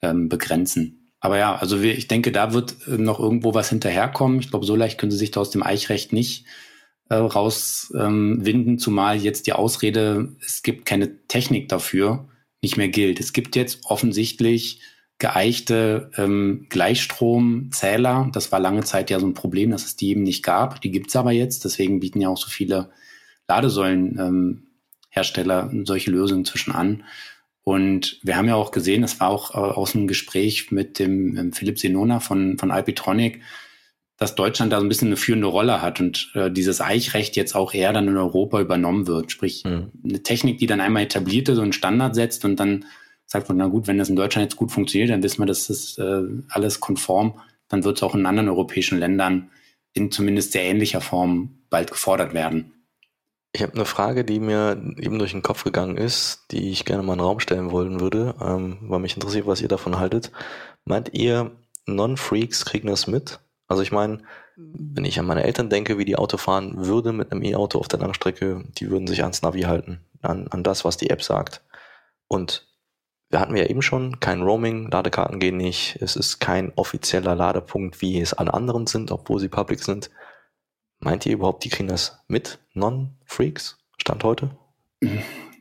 ähm, begrenzen. Aber ja, also wir, ich denke, da wird äh, noch irgendwo was hinterherkommen. Ich glaube, so leicht können sie sich da aus dem Eichrecht nicht äh, rauswinden, ähm, zumal jetzt die Ausrede, es gibt keine Technik dafür, nicht mehr gilt. Es gibt jetzt offensichtlich geeichte ähm, Gleichstromzähler. Das war lange Zeit ja so ein Problem, dass es die eben nicht gab. Die gibt's aber jetzt. Deswegen bieten ja auch so viele Ladesäulen ähm, solche Lösungen zwischen an. Und wir haben ja auch gesehen, das war auch äh, aus dem Gespräch mit dem ähm, Philipp Senona von, von Alpitronic, dass Deutschland da so ein bisschen eine führende Rolle hat und äh, dieses Eichrecht jetzt auch eher dann in Europa übernommen wird. Sprich, mhm. eine Technik, die dann einmal etabliert ist und einen Standard setzt und dann sagt man, na gut, wenn das in Deutschland jetzt gut funktioniert, dann wissen wir, das ist äh, alles konform, dann wird es auch in anderen europäischen Ländern in zumindest sehr ähnlicher Form bald gefordert werden. Ich habe eine Frage, die mir eben durch den Kopf gegangen ist, die ich gerne mal in den Raum stellen wollen würde, ähm, weil mich interessiert, was ihr davon haltet. Meint ihr, Non-Freaks kriegen das mit? Also ich meine, wenn ich an meine Eltern denke, wie die Auto fahren würde mit einem E-Auto auf der Langstrecke, die würden sich ans Navi halten, an, an das, was die App sagt. Und wir hatten ja eben schon, kein Roaming, Ladekarten gehen nicht, es ist kein offizieller Ladepunkt, wie es alle anderen sind, obwohl sie public sind. Meint ihr überhaupt, die kriegen das mit? Non-Freaks? Stand heute?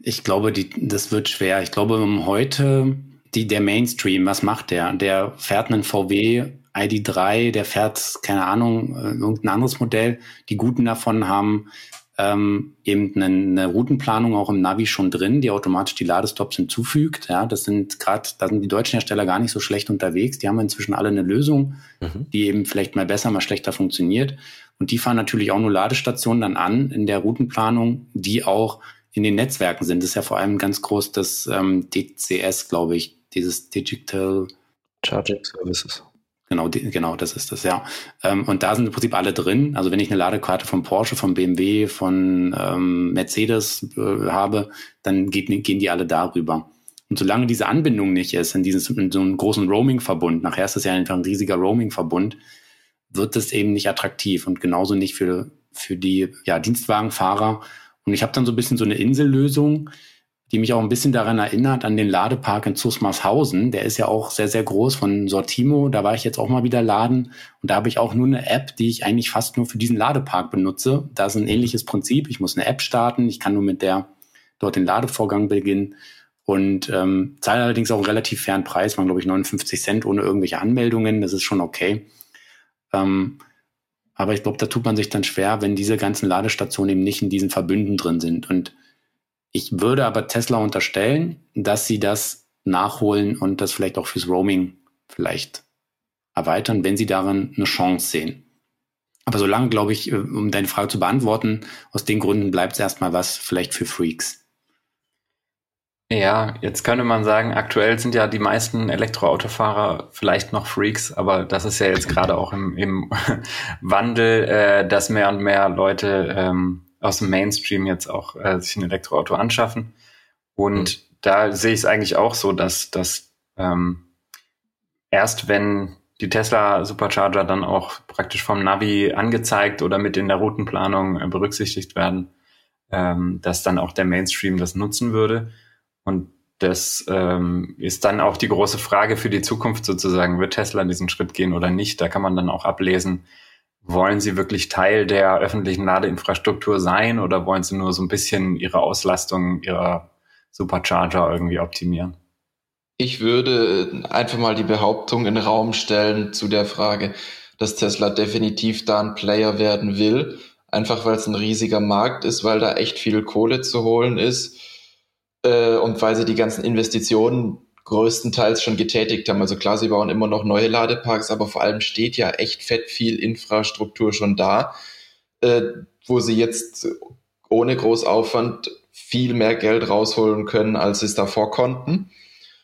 Ich glaube, die, das wird schwer. Ich glaube, um heute, die, der Mainstream, was macht der? Der fährt einen VW ID3, der fährt, keine Ahnung, äh, irgendein anderes Modell. Die Guten davon haben ähm, eben eine, eine Routenplanung auch im Navi schon drin, die automatisch die Ladestops hinzufügt. Ja, das sind gerade, da sind die deutschen Hersteller gar nicht so schlecht unterwegs. Die haben inzwischen alle eine Lösung, mhm. die eben vielleicht mal besser, mal schlechter funktioniert. Und die fahren natürlich auch nur Ladestationen dann an in der Routenplanung, die auch in den Netzwerken sind. Das ist ja vor allem ganz groß das ähm, DCS, glaube ich, dieses Digital Charging Services. Genau, die, genau, das ist das, ja. Ähm, und da sind im Prinzip alle drin. Also wenn ich eine Ladekarte von Porsche, von BMW, von ähm, Mercedes äh, habe, dann geht, gehen die alle darüber. Und solange diese Anbindung nicht ist, in, dieses, in so einem großen Roaming-Verbund, nachher ist das ja einfach ein riesiger Roaming-Verbund, wird es eben nicht attraktiv und genauso nicht für, für die ja, Dienstwagenfahrer. Und ich habe dann so ein bisschen so eine Insellösung, die mich auch ein bisschen daran erinnert, an den Ladepark in Zusmarshausen. Der ist ja auch sehr, sehr groß von Sortimo. Da war ich jetzt auch mal wieder laden. Und da habe ich auch nur eine App, die ich eigentlich fast nur für diesen Ladepark benutze. Da ist ein ähnliches Prinzip. Ich muss eine App starten. Ich kann nur mit der dort den Ladevorgang beginnen. Und ähm, zahle allerdings auch einen relativ fairen Preis, waren glaube ich 59 Cent ohne irgendwelche Anmeldungen. Das ist schon okay. Ähm, aber ich glaube, da tut man sich dann schwer, wenn diese ganzen Ladestationen eben nicht in diesen Verbünden drin sind. Und ich würde aber Tesla unterstellen, dass sie das nachholen und das vielleicht auch fürs Roaming vielleicht erweitern, wenn sie darin eine Chance sehen. Aber solange, glaube ich, äh, um deine Frage zu beantworten, aus den Gründen bleibt es erstmal was vielleicht für Freaks. Ja, jetzt könnte man sagen, aktuell sind ja die meisten Elektroautofahrer vielleicht noch Freaks, aber das ist ja jetzt gerade auch im, im Wandel, äh, dass mehr und mehr Leute ähm, aus dem Mainstream jetzt auch äh, sich ein Elektroauto anschaffen. Und mhm. da sehe ich es eigentlich auch so, dass, dass ähm, erst wenn die Tesla Supercharger dann auch praktisch vom Navi angezeigt oder mit in der Routenplanung äh, berücksichtigt werden, ähm, dass dann auch der Mainstream das nutzen würde. Und das ähm, ist dann auch die große Frage für die Zukunft sozusagen. Wird Tesla diesen Schritt gehen oder nicht? Da kann man dann auch ablesen, wollen sie wirklich Teil der öffentlichen Ladeinfrastruktur sein oder wollen sie nur so ein bisschen ihre Auslastung ihrer Supercharger irgendwie optimieren? Ich würde einfach mal die Behauptung in den Raum stellen zu der Frage, dass Tesla definitiv da ein Player werden will. Einfach weil es ein riesiger Markt ist, weil da echt viel Kohle zu holen ist äh, und weil sie die ganzen Investitionen größtenteils schon getätigt haben. Also klar, sie bauen immer noch neue Ladeparks, aber vor allem steht ja echt fett viel Infrastruktur schon da, äh, wo sie jetzt ohne Großaufwand viel mehr Geld rausholen können, als sie es davor konnten.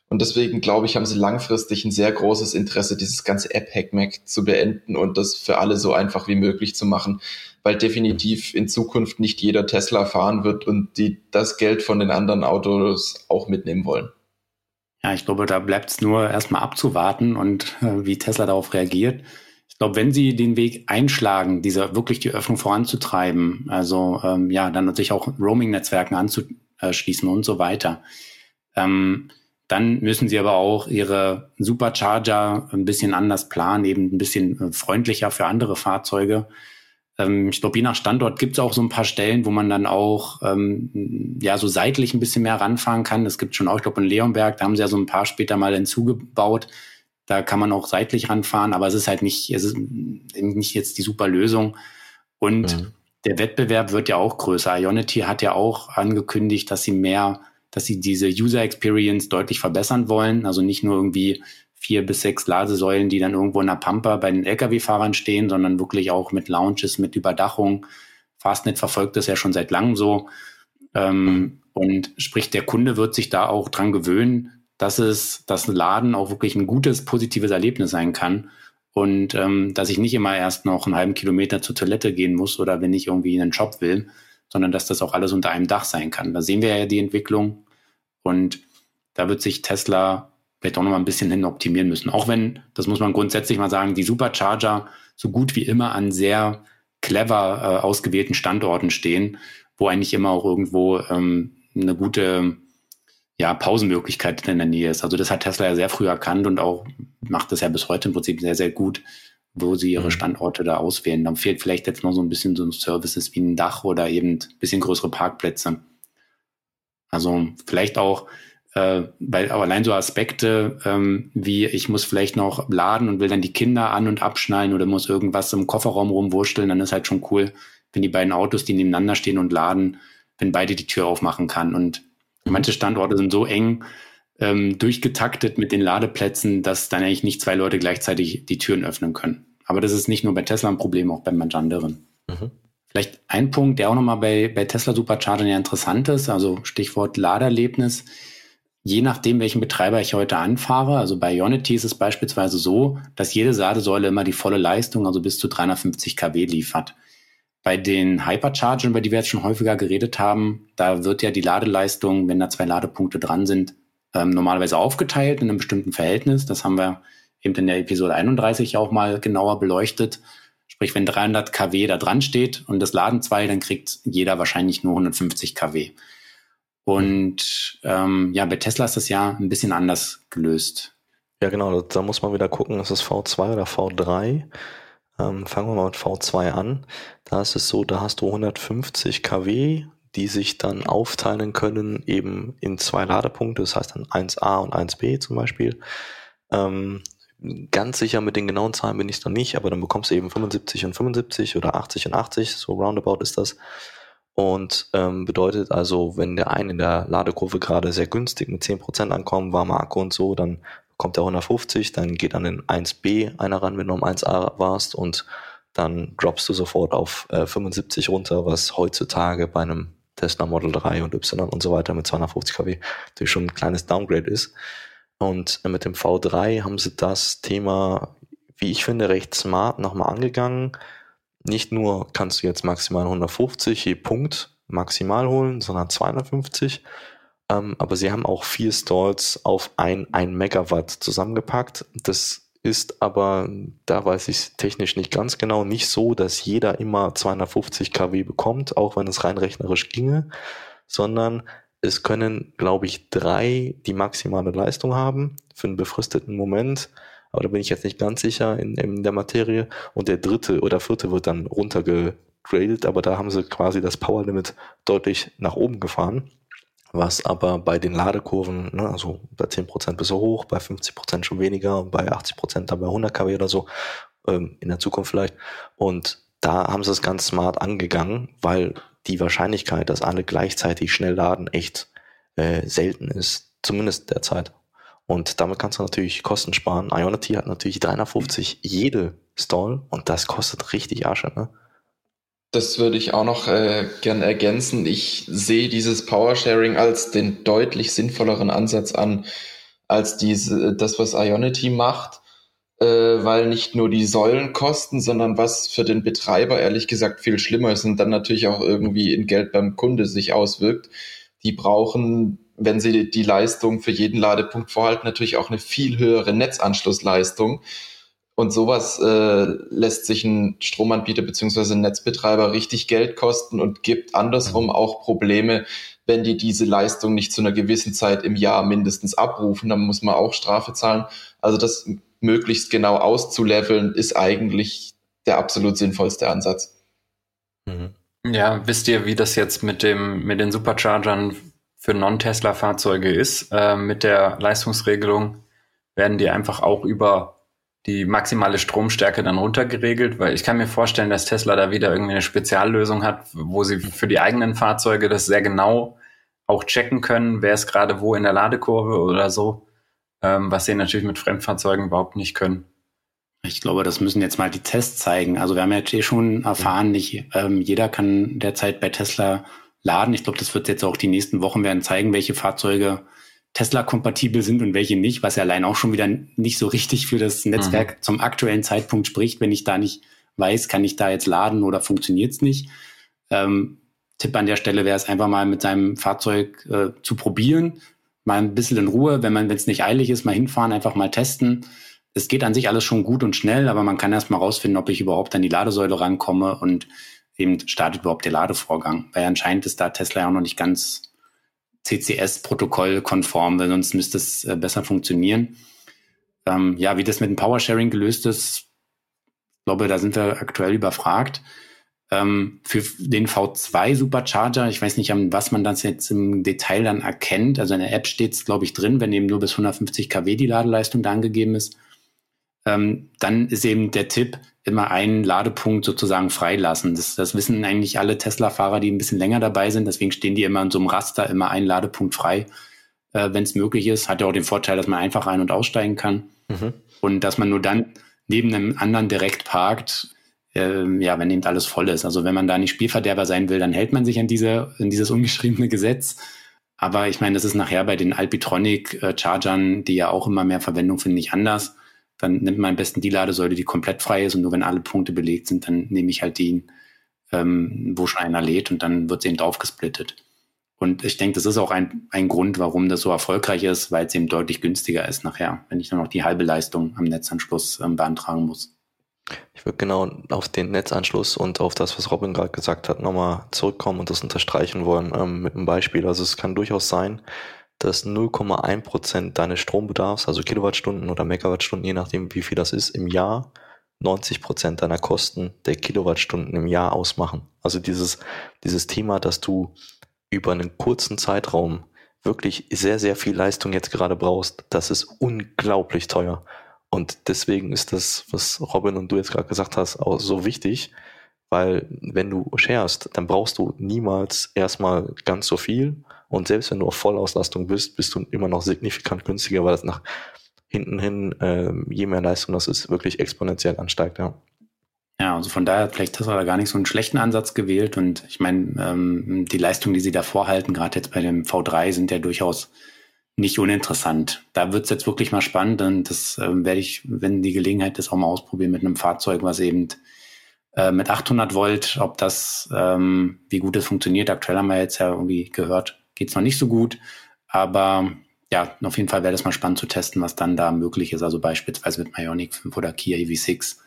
Und deswegen glaube ich, haben sie langfristig ein sehr großes Interesse, dieses ganze App-Hackmack zu beenden und das für alle so einfach wie möglich zu machen, weil definitiv in Zukunft nicht jeder Tesla fahren wird und die das Geld von den anderen Autos auch mitnehmen wollen. Ja, ich glaube, da bleibt es nur erstmal abzuwarten und äh, wie Tesla darauf reagiert. Ich glaube, wenn sie den Weg einschlagen, diese wirklich die Öffnung voranzutreiben, also ähm, ja, dann sich auch Roaming-Netzwerken anzuschließen und so weiter, ähm, dann müssen sie aber auch ihre Supercharger ein bisschen anders planen, eben ein bisschen äh, freundlicher für andere Fahrzeuge. Ähm, ich glaube, je nach Standort gibt es auch so ein paar Stellen, wo man dann auch ähm, ja so seitlich ein bisschen mehr ranfahren kann. Es gibt schon auch, ich glaube, in Leonberg, da haben sie ja so ein paar später mal hinzugebaut. Da kann man auch seitlich ranfahren, aber es ist halt nicht, es ist nicht jetzt die super Lösung. Und mhm. der Wettbewerb wird ja auch größer. Ionity hat ja auch angekündigt, dass sie mehr, dass sie diese User Experience deutlich verbessern wollen. Also nicht nur irgendwie vier bis sechs Ladesäulen, die dann irgendwo in der Pampa bei den Lkw-Fahrern stehen, sondern wirklich auch mit Lounges, mit Überdachung. Fastnet verfolgt das ja schon seit langem so. Ähm, und sprich, der Kunde wird sich da auch dran gewöhnen, dass es, das Laden auch wirklich ein gutes, positives Erlebnis sein kann. Und ähm, dass ich nicht immer erst noch einen halben Kilometer zur Toilette gehen muss oder wenn ich irgendwie in einen Shop will, sondern dass das auch alles unter einem Dach sein kann. Da sehen wir ja die Entwicklung. Und da wird sich Tesla vielleicht auch noch mal ein bisschen hin optimieren müssen. Auch wenn, das muss man grundsätzlich mal sagen, die Supercharger so gut wie immer an sehr clever äh, ausgewählten Standorten stehen, wo eigentlich immer auch irgendwo ähm, eine gute ja, Pausenmöglichkeit in der Nähe ist. Also das hat Tesla ja sehr früh erkannt und auch macht das ja bis heute im Prinzip sehr, sehr gut, wo sie ihre mhm. Standorte da auswählen. Dann fehlt vielleicht jetzt noch so ein bisschen so Services wie ein Dach oder eben ein bisschen größere Parkplätze. Also vielleicht auch äh, weil aber allein so Aspekte ähm, wie ich muss vielleicht noch laden und will dann die Kinder an und abschnallen oder muss irgendwas im Kofferraum rumwurschteln, dann ist halt schon cool, wenn die beiden Autos, die nebeneinander stehen und laden, wenn beide die Tür aufmachen kann. Und mhm. manche Standorte sind so eng ähm, durchgetaktet mit den Ladeplätzen, dass dann eigentlich nicht zwei Leute gleichzeitig die Türen öffnen können. Aber das ist nicht nur bei Tesla ein Problem, auch bei manchen anderen. Mhm. Vielleicht ein Punkt, der auch nochmal bei, bei Tesla Superchargern ja interessant ist, also Stichwort Laderlebnis je nachdem, welchen Betreiber ich heute anfahre, also bei Ionity ist es beispielsweise so, dass jede Ladesäule immer die volle Leistung, also bis zu 350 kW liefert. Bei den Hyperchargern, über die wir jetzt schon häufiger geredet haben, da wird ja die Ladeleistung, wenn da zwei Ladepunkte dran sind, ähm, normalerweise aufgeteilt in einem bestimmten Verhältnis. Das haben wir eben in der Episode 31 auch mal genauer beleuchtet. Sprich, wenn 300 kW da dran steht und das laden zwei, dann kriegt jeder wahrscheinlich nur 150 kW. Und ähm, ja, bei Tesla ist das ja ein bisschen anders gelöst. Ja, genau, da muss man wieder gucken, ist es V2 oder V3? Ähm, fangen wir mal mit V2 an. Da ist es so, da hast du 150 kW, die sich dann aufteilen können eben in zwei Ladepunkte, das heißt dann 1a und 1b zum Beispiel. Ähm, ganz sicher mit den genauen Zahlen bin ich dann nicht, aber dann bekommst du eben 75 und 75 oder 80 und 80, so roundabout ist das. Und ähm, bedeutet also, wenn der eine in der Ladekurve gerade sehr günstig mit 10% ankommt, war Marco und so, dann kommt der 150, dann geht an den 1b einer ran, wenn du am 1a warst und dann droppst du sofort auf äh, 75 runter, was heutzutage bei einem Tesla Model 3 und Y und so weiter mit 250 kW natürlich schon ein kleines Downgrade ist. Und äh, mit dem V3 haben sie das Thema, wie ich finde, recht smart nochmal angegangen nicht nur kannst du jetzt maximal 150 je Punkt maximal holen, sondern 250. Ähm, aber sie haben auch vier Stalls auf ein, ein Megawatt zusammengepackt. Das ist aber, da weiß ich technisch nicht ganz genau, nicht so, dass jeder immer 250 kW bekommt, auch wenn es rein rechnerisch ginge, sondern es können, glaube ich, drei die maximale Leistung haben für einen befristeten Moment. Aber da bin ich jetzt nicht ganz sicher in, in der Materie. Und der dritte oder vierte wird dann runtergegradet, aber da haben sie quasi das Power Limit deutlich nach oben gefahren. Was aber bei den Ladekurven, ne, also bei 10% bis so hoch, bei 50% schon weniger, bei 80% dann bei 100 kW oder so, ähm, in der Zukunft vielleicht. Und da haben sie es ganz smart angegangen, weil die Wahrscheinlichkeit, dass alle gleichzeitig schnell laden, echt äh, selten ist. Zumindest derzeit. Und damit kannst du natürlich Kosten sparen. Ionity hat natürlich 350 jede Stall und das kostet richtig Asche, ne? Das würde ich auch noch äh, gern ergänzen. Ich sehe dieses Powersharing als den deutlich sinnvolleren Ansatz an, als diese, das, was Ionity macht, äh, weil nicht nur die Säulen kosten, sondern was für den Betreiber ehrlich gesagt viel schlimmer ist und dann natürlich auch irgendwie in Geld beim Kunde sich auswirkt. Die brauchen, wenn sie die Leistung für jeden Ladepunkt vorhalten, natürlich auch eine viel höhere Netzanschlussleistung und sowas äh, lässt sich ein Stromanbieter beziehungsweise ein Netzbetreiber richtig Geld kosten und gibt andersrum mhm. auch Probleme, wenn die diese Leistung nicht zu einer gewissen Zeit im Jahr mindestens abrufen, dann muss man auch Strafe zahlen. Also das möglichst genau auszuleveln, ist eigentlich der absolut sinnvollste Ansatz. Mhm. Ja, wisst ihr, wie das jetzt mit dem, mit den Superchargern für Non-Tesla-Fahrzeuge ist? Äh, mit der Leistungsregelung werden die einfach auch über die maximale Stromstärke dann runtergeregelt, weil ich kann mir vorstellen, dass Tesla da wieder irgendwie eine Speziallösung hat, wo sie für die eigenen Fahrzeuge das sehr genau auch checken können, wer ist gerade wo in der Ladekurve oder so, ähm, was sie natürlich mit Fremdfahrzeugen überhaupt nicht können. Ich glaube, das müssen jetzt mal die Tests zeigen. Also wir haben jetzt eh schon erfahren, nicht ähm, jeder kann derzeit bei Tesla laden. Ich glaube, das wird jetzt auch die nächsten Wochen werden zeigen, welche Fahrzeuge Tesla-kompatibel sind und welche nicht, was ja allein auch schon wieder nicht so richtig für das Netzwerk mhm. zum aktuellen Zeitpunkt spricht. Wenn ich da nicht weiß, kann ich da jetzt laden oder funktioniert es nicht. Ähm, Tipp an der Stelle wäre es einfach mal mit seinem Fahrzeug äh, zu probieren, mal ein bisschen in Ruhe, wenn man, wenn es nicht eilig ist, mal hinfahren, einfach mal testen. Es geht an sich alles schon gut und schnell, aber man kann erst mal rausfinden, ob ich überhaupt an die Ladesäule rankomme und eben startet überhaupt der Ladevorgang. Weil anscheinend ist da Tesla ja auch noch nicht ganz CCS-Protokoll konform, weil sonst müsste es äh, besser funktionieren. Ähm, ja, wie das mit dem Powersharing gelöst ist, glaube, da sind wir aktuell überfragt. Ähm, für den V2 Supercharger, ich weiß nicht, was man das jetzt im Detail dann erkennt. Also in der App steht es, glaube ich, drin, wenn eben nur bis 150 kW die Ladeleistung da angegeben ist. Ähm, dann ist eben der Tipp, immer einen Ladepunkt sozusagen freilassen. Das, das wissen eigentlich alle Tesla-Fahrer, die ein bisschen länger dabei sind. Deswegen stehen die immer in so einem Raster, immer einen Ladepunkt frei, äh, wenn es möglich ist. Hat ja auch den Vorteil, dass man einfach ein- und aussteigen kann. Mhm. Und dass man nur dann neben einem anderen direkt parkt, äh, ja, wenn eben alles voll ist. Also wenn man da nicht Spielverderber sein will, dann hält man sich an diese, an dieses ungeschriebene Gesetz. Aber ich meine, das ist nachher bei den Alpitronic-Chargern, die ja auch immer mehr Verwendung finden, nicht anders dann nimmt man am besten die Ladesäule, die komplett frei ist und nur wenn alle Punkte belegt sind, dann nehme ich halt die, ähm, wo schon einer lädt und dann wird es eben draufgesplittet. Und ich denke, das ist auch ein, ein Grund, warum das so erfolgreich ist, weil es eben deutlich günstiger ist nachher, wenn ich dann noch die halbe Leistung am Netzanschluss ähm, beantragen muss. Ich würde genau auf den Netzanschluss und auf das, was Robin gerade gesagt hat, nochmal zurückkommen und das unterstreichen wollen ähm, mit einem Beispiel. Also es kann durchaus sein, dass 0,1 Prozent deines Strombedarfs, also Kilowattstunden oder Megawattstunden, je nachdem wie viel das ist, im Jahr 90 Prozent deiner Kosten der Kilowattstunden im Jahr ausmachen. Also dieses, dieses Thema, dass du über einen kurzen Zeitraum wirklich sehr, sehr viel Leistung jetzt gerade brauchst, das ist unglaublich teuer. Und deswegen ist das, was Robin und du jetzt gerade gesagt hast, auch so wichtig, weil wenn du sharest, dann brauchst du niemals erstmal ganz so viel und selbst wenn du auf Vollauslastung bist, bist du immer noch signifikant günstiger, weil das nach hinten hin, äh, je mehr Leistung das ist, wirklich exponentiell ansteigt, ja. Ja, also von daher vielleicht Tesla da gar nicht so einen schlechten Ansatz gewählt. Und ich meine, ähm, die Leistungen, die sie da vorhalten, gerade jetzt bei dem V3, sind ja durchaus nicht uninteressant. Da wird's jetzt wirklich mal spannend und das ähm, werde ich, wenn die Gelegenheit ist, auch mal ausprobieren mit einem Fahrzeug, was eben äh, mit 800 Volt, ob das, ähm, wie gut das funktioniert. Aktuell haben wir jetzt ja irgendwie gehört, geht's noch nicht so gut. Aber ja, auf jeden Fall wäre das mal spannend zu testen, was dann da möglich ist. Also beispielsweise mit Ionic 5 oder Kia EV6.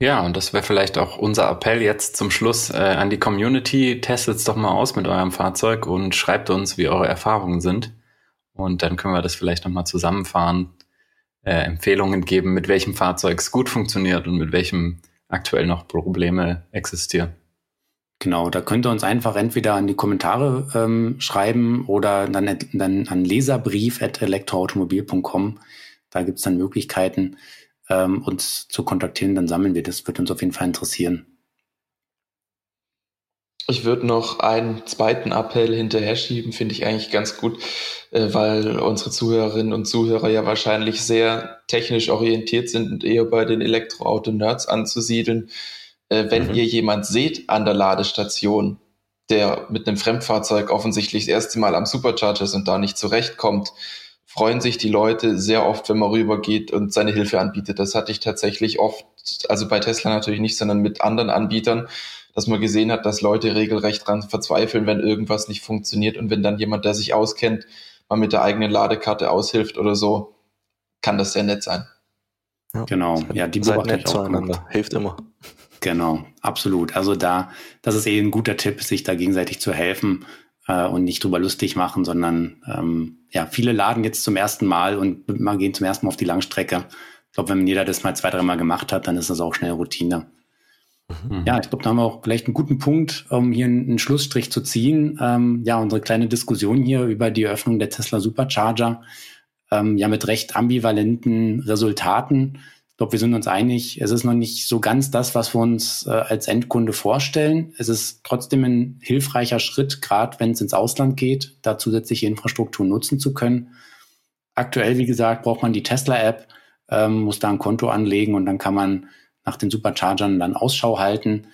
Ja, und das wäre vielleicht auch unser Appell jetzt zum Schluss äh, an die Community. Testet es doch mal aus mit eurem Fahrzeug und schreibt uns, wie eure Erfahrungen sind. Und dann können wir das vielleicht nochmal zusammenfahren, äh, Empfehlungen geben, mit welchem Fahrzeug es gut funktioniert und mit welchem aktuell noch Probleme existieren. Genau, da könnt ihr uns einfach entweder in die Kommentare ähm, schreiben oder dann, dann an leserbrief.elektroautomobil.com. Da gibt's dann Möglichkeiten, ähm, uns zu kontaktieren. Dann sammeln wir das. Wird uns auf jeden Fall interessieren. Ich würde noch einen zweiten Appell hinterher schieben, finde ich eigentlich ganz gut, äh, weil unsere Zuhörerinnen und Zuhörer ja wahrscheinlich sehr technisch orientiert sind und eher bei den Elektroauto-Nerds anzusiedeln äh, wenn mhm. ihr jemand seht an der Ladestation, der mit einem Fremdfahrzeug offensichtlich das erste Mal am Supercharger ist und da nicht zurechtkommt, freuen sich die Leute sehr oft, wenn man rübergeht und seine Hilfe anbietet. Das hatte ich tatsächlich oft, also bei Tesla natürlich nicht, sondern mit anderen Anbietern, dass man gesehen hat, dass Leute regelrecht dran verzweifeln, wenn irgendwas nicht funktioniert und wenn dann jemand, der sich auskennt, mal mit der eigenen Ladekarte aushilft oder so, kann das sehr nett sein. Ja. Genau, ja, die Seid nett zueinander, hilft immer. Genau, absolut. Also da, das ist eh ein guter Tipp, sich da gegenseitig zu helfen äh, und nicht drüber lustig machen, sondern ähm, ja, viele laden jetzt zum ersten Mal und man gehen zum ersten Mal auf die Langstrecke. Ich glaube, wenn jeder das mal zwei, drei Mal gemacht hat, dann ist das auch schnell Routine. Mhm. Ja, ich glaube, da haben wir auch vielleicht einen guten Punkt, um hier einen, Schlussstrich zu ziehen. Ähm, ja, unsere kleine Diskussion hier über die Eröffnung der Tesla Supercharger, ähm, ja, mit recht ambivalenten Resultaten glaube, wir sind uns einig, es ist noch nicht so ganz das, was wir uns äh, als Endkunde vorstellen. Es ist trotzdem ein hilfreicher Schritt, gerade wenn es ins Ausland geht, da zusätzliche Infrastruktur nutzen zu können. Aktuell, wie gesagt, braucht man die Tesla-App, ähm, muss da ein Konto anlegen und dann kann man nach den Superchargern dann Ausschau halten.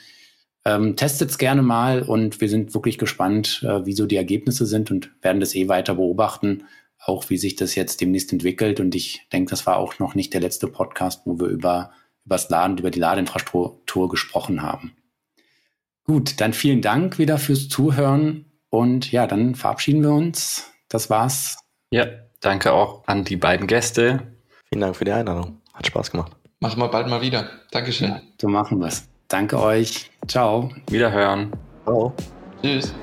Ähm, Testet es gerne mal und wir sind wirklich gespannt, äh, wie so die Ergebnisse sind und werden das eh weiter beobachten auch wie sich das jetzt demnächst entwickelt. Und ich denke, das war auch noch nicht der letzte Podcast, wo wir über, über das Laden, über die Ladeinfrastruktur gesprochen haben. Gut, dann vielen Dank wieder fürs Zuhören und ja, dann verabschieden wir uns. Das war's. Ja, danke auch an die beiden Gäste. Vielen Dank für die Einladung. Hat Spaß gemacht. Machen wir bald mal wieder. Dankeschön. Ja, so machen wir's. Danke euch. Ciao. Wiederhören. Ciao. Tschüss.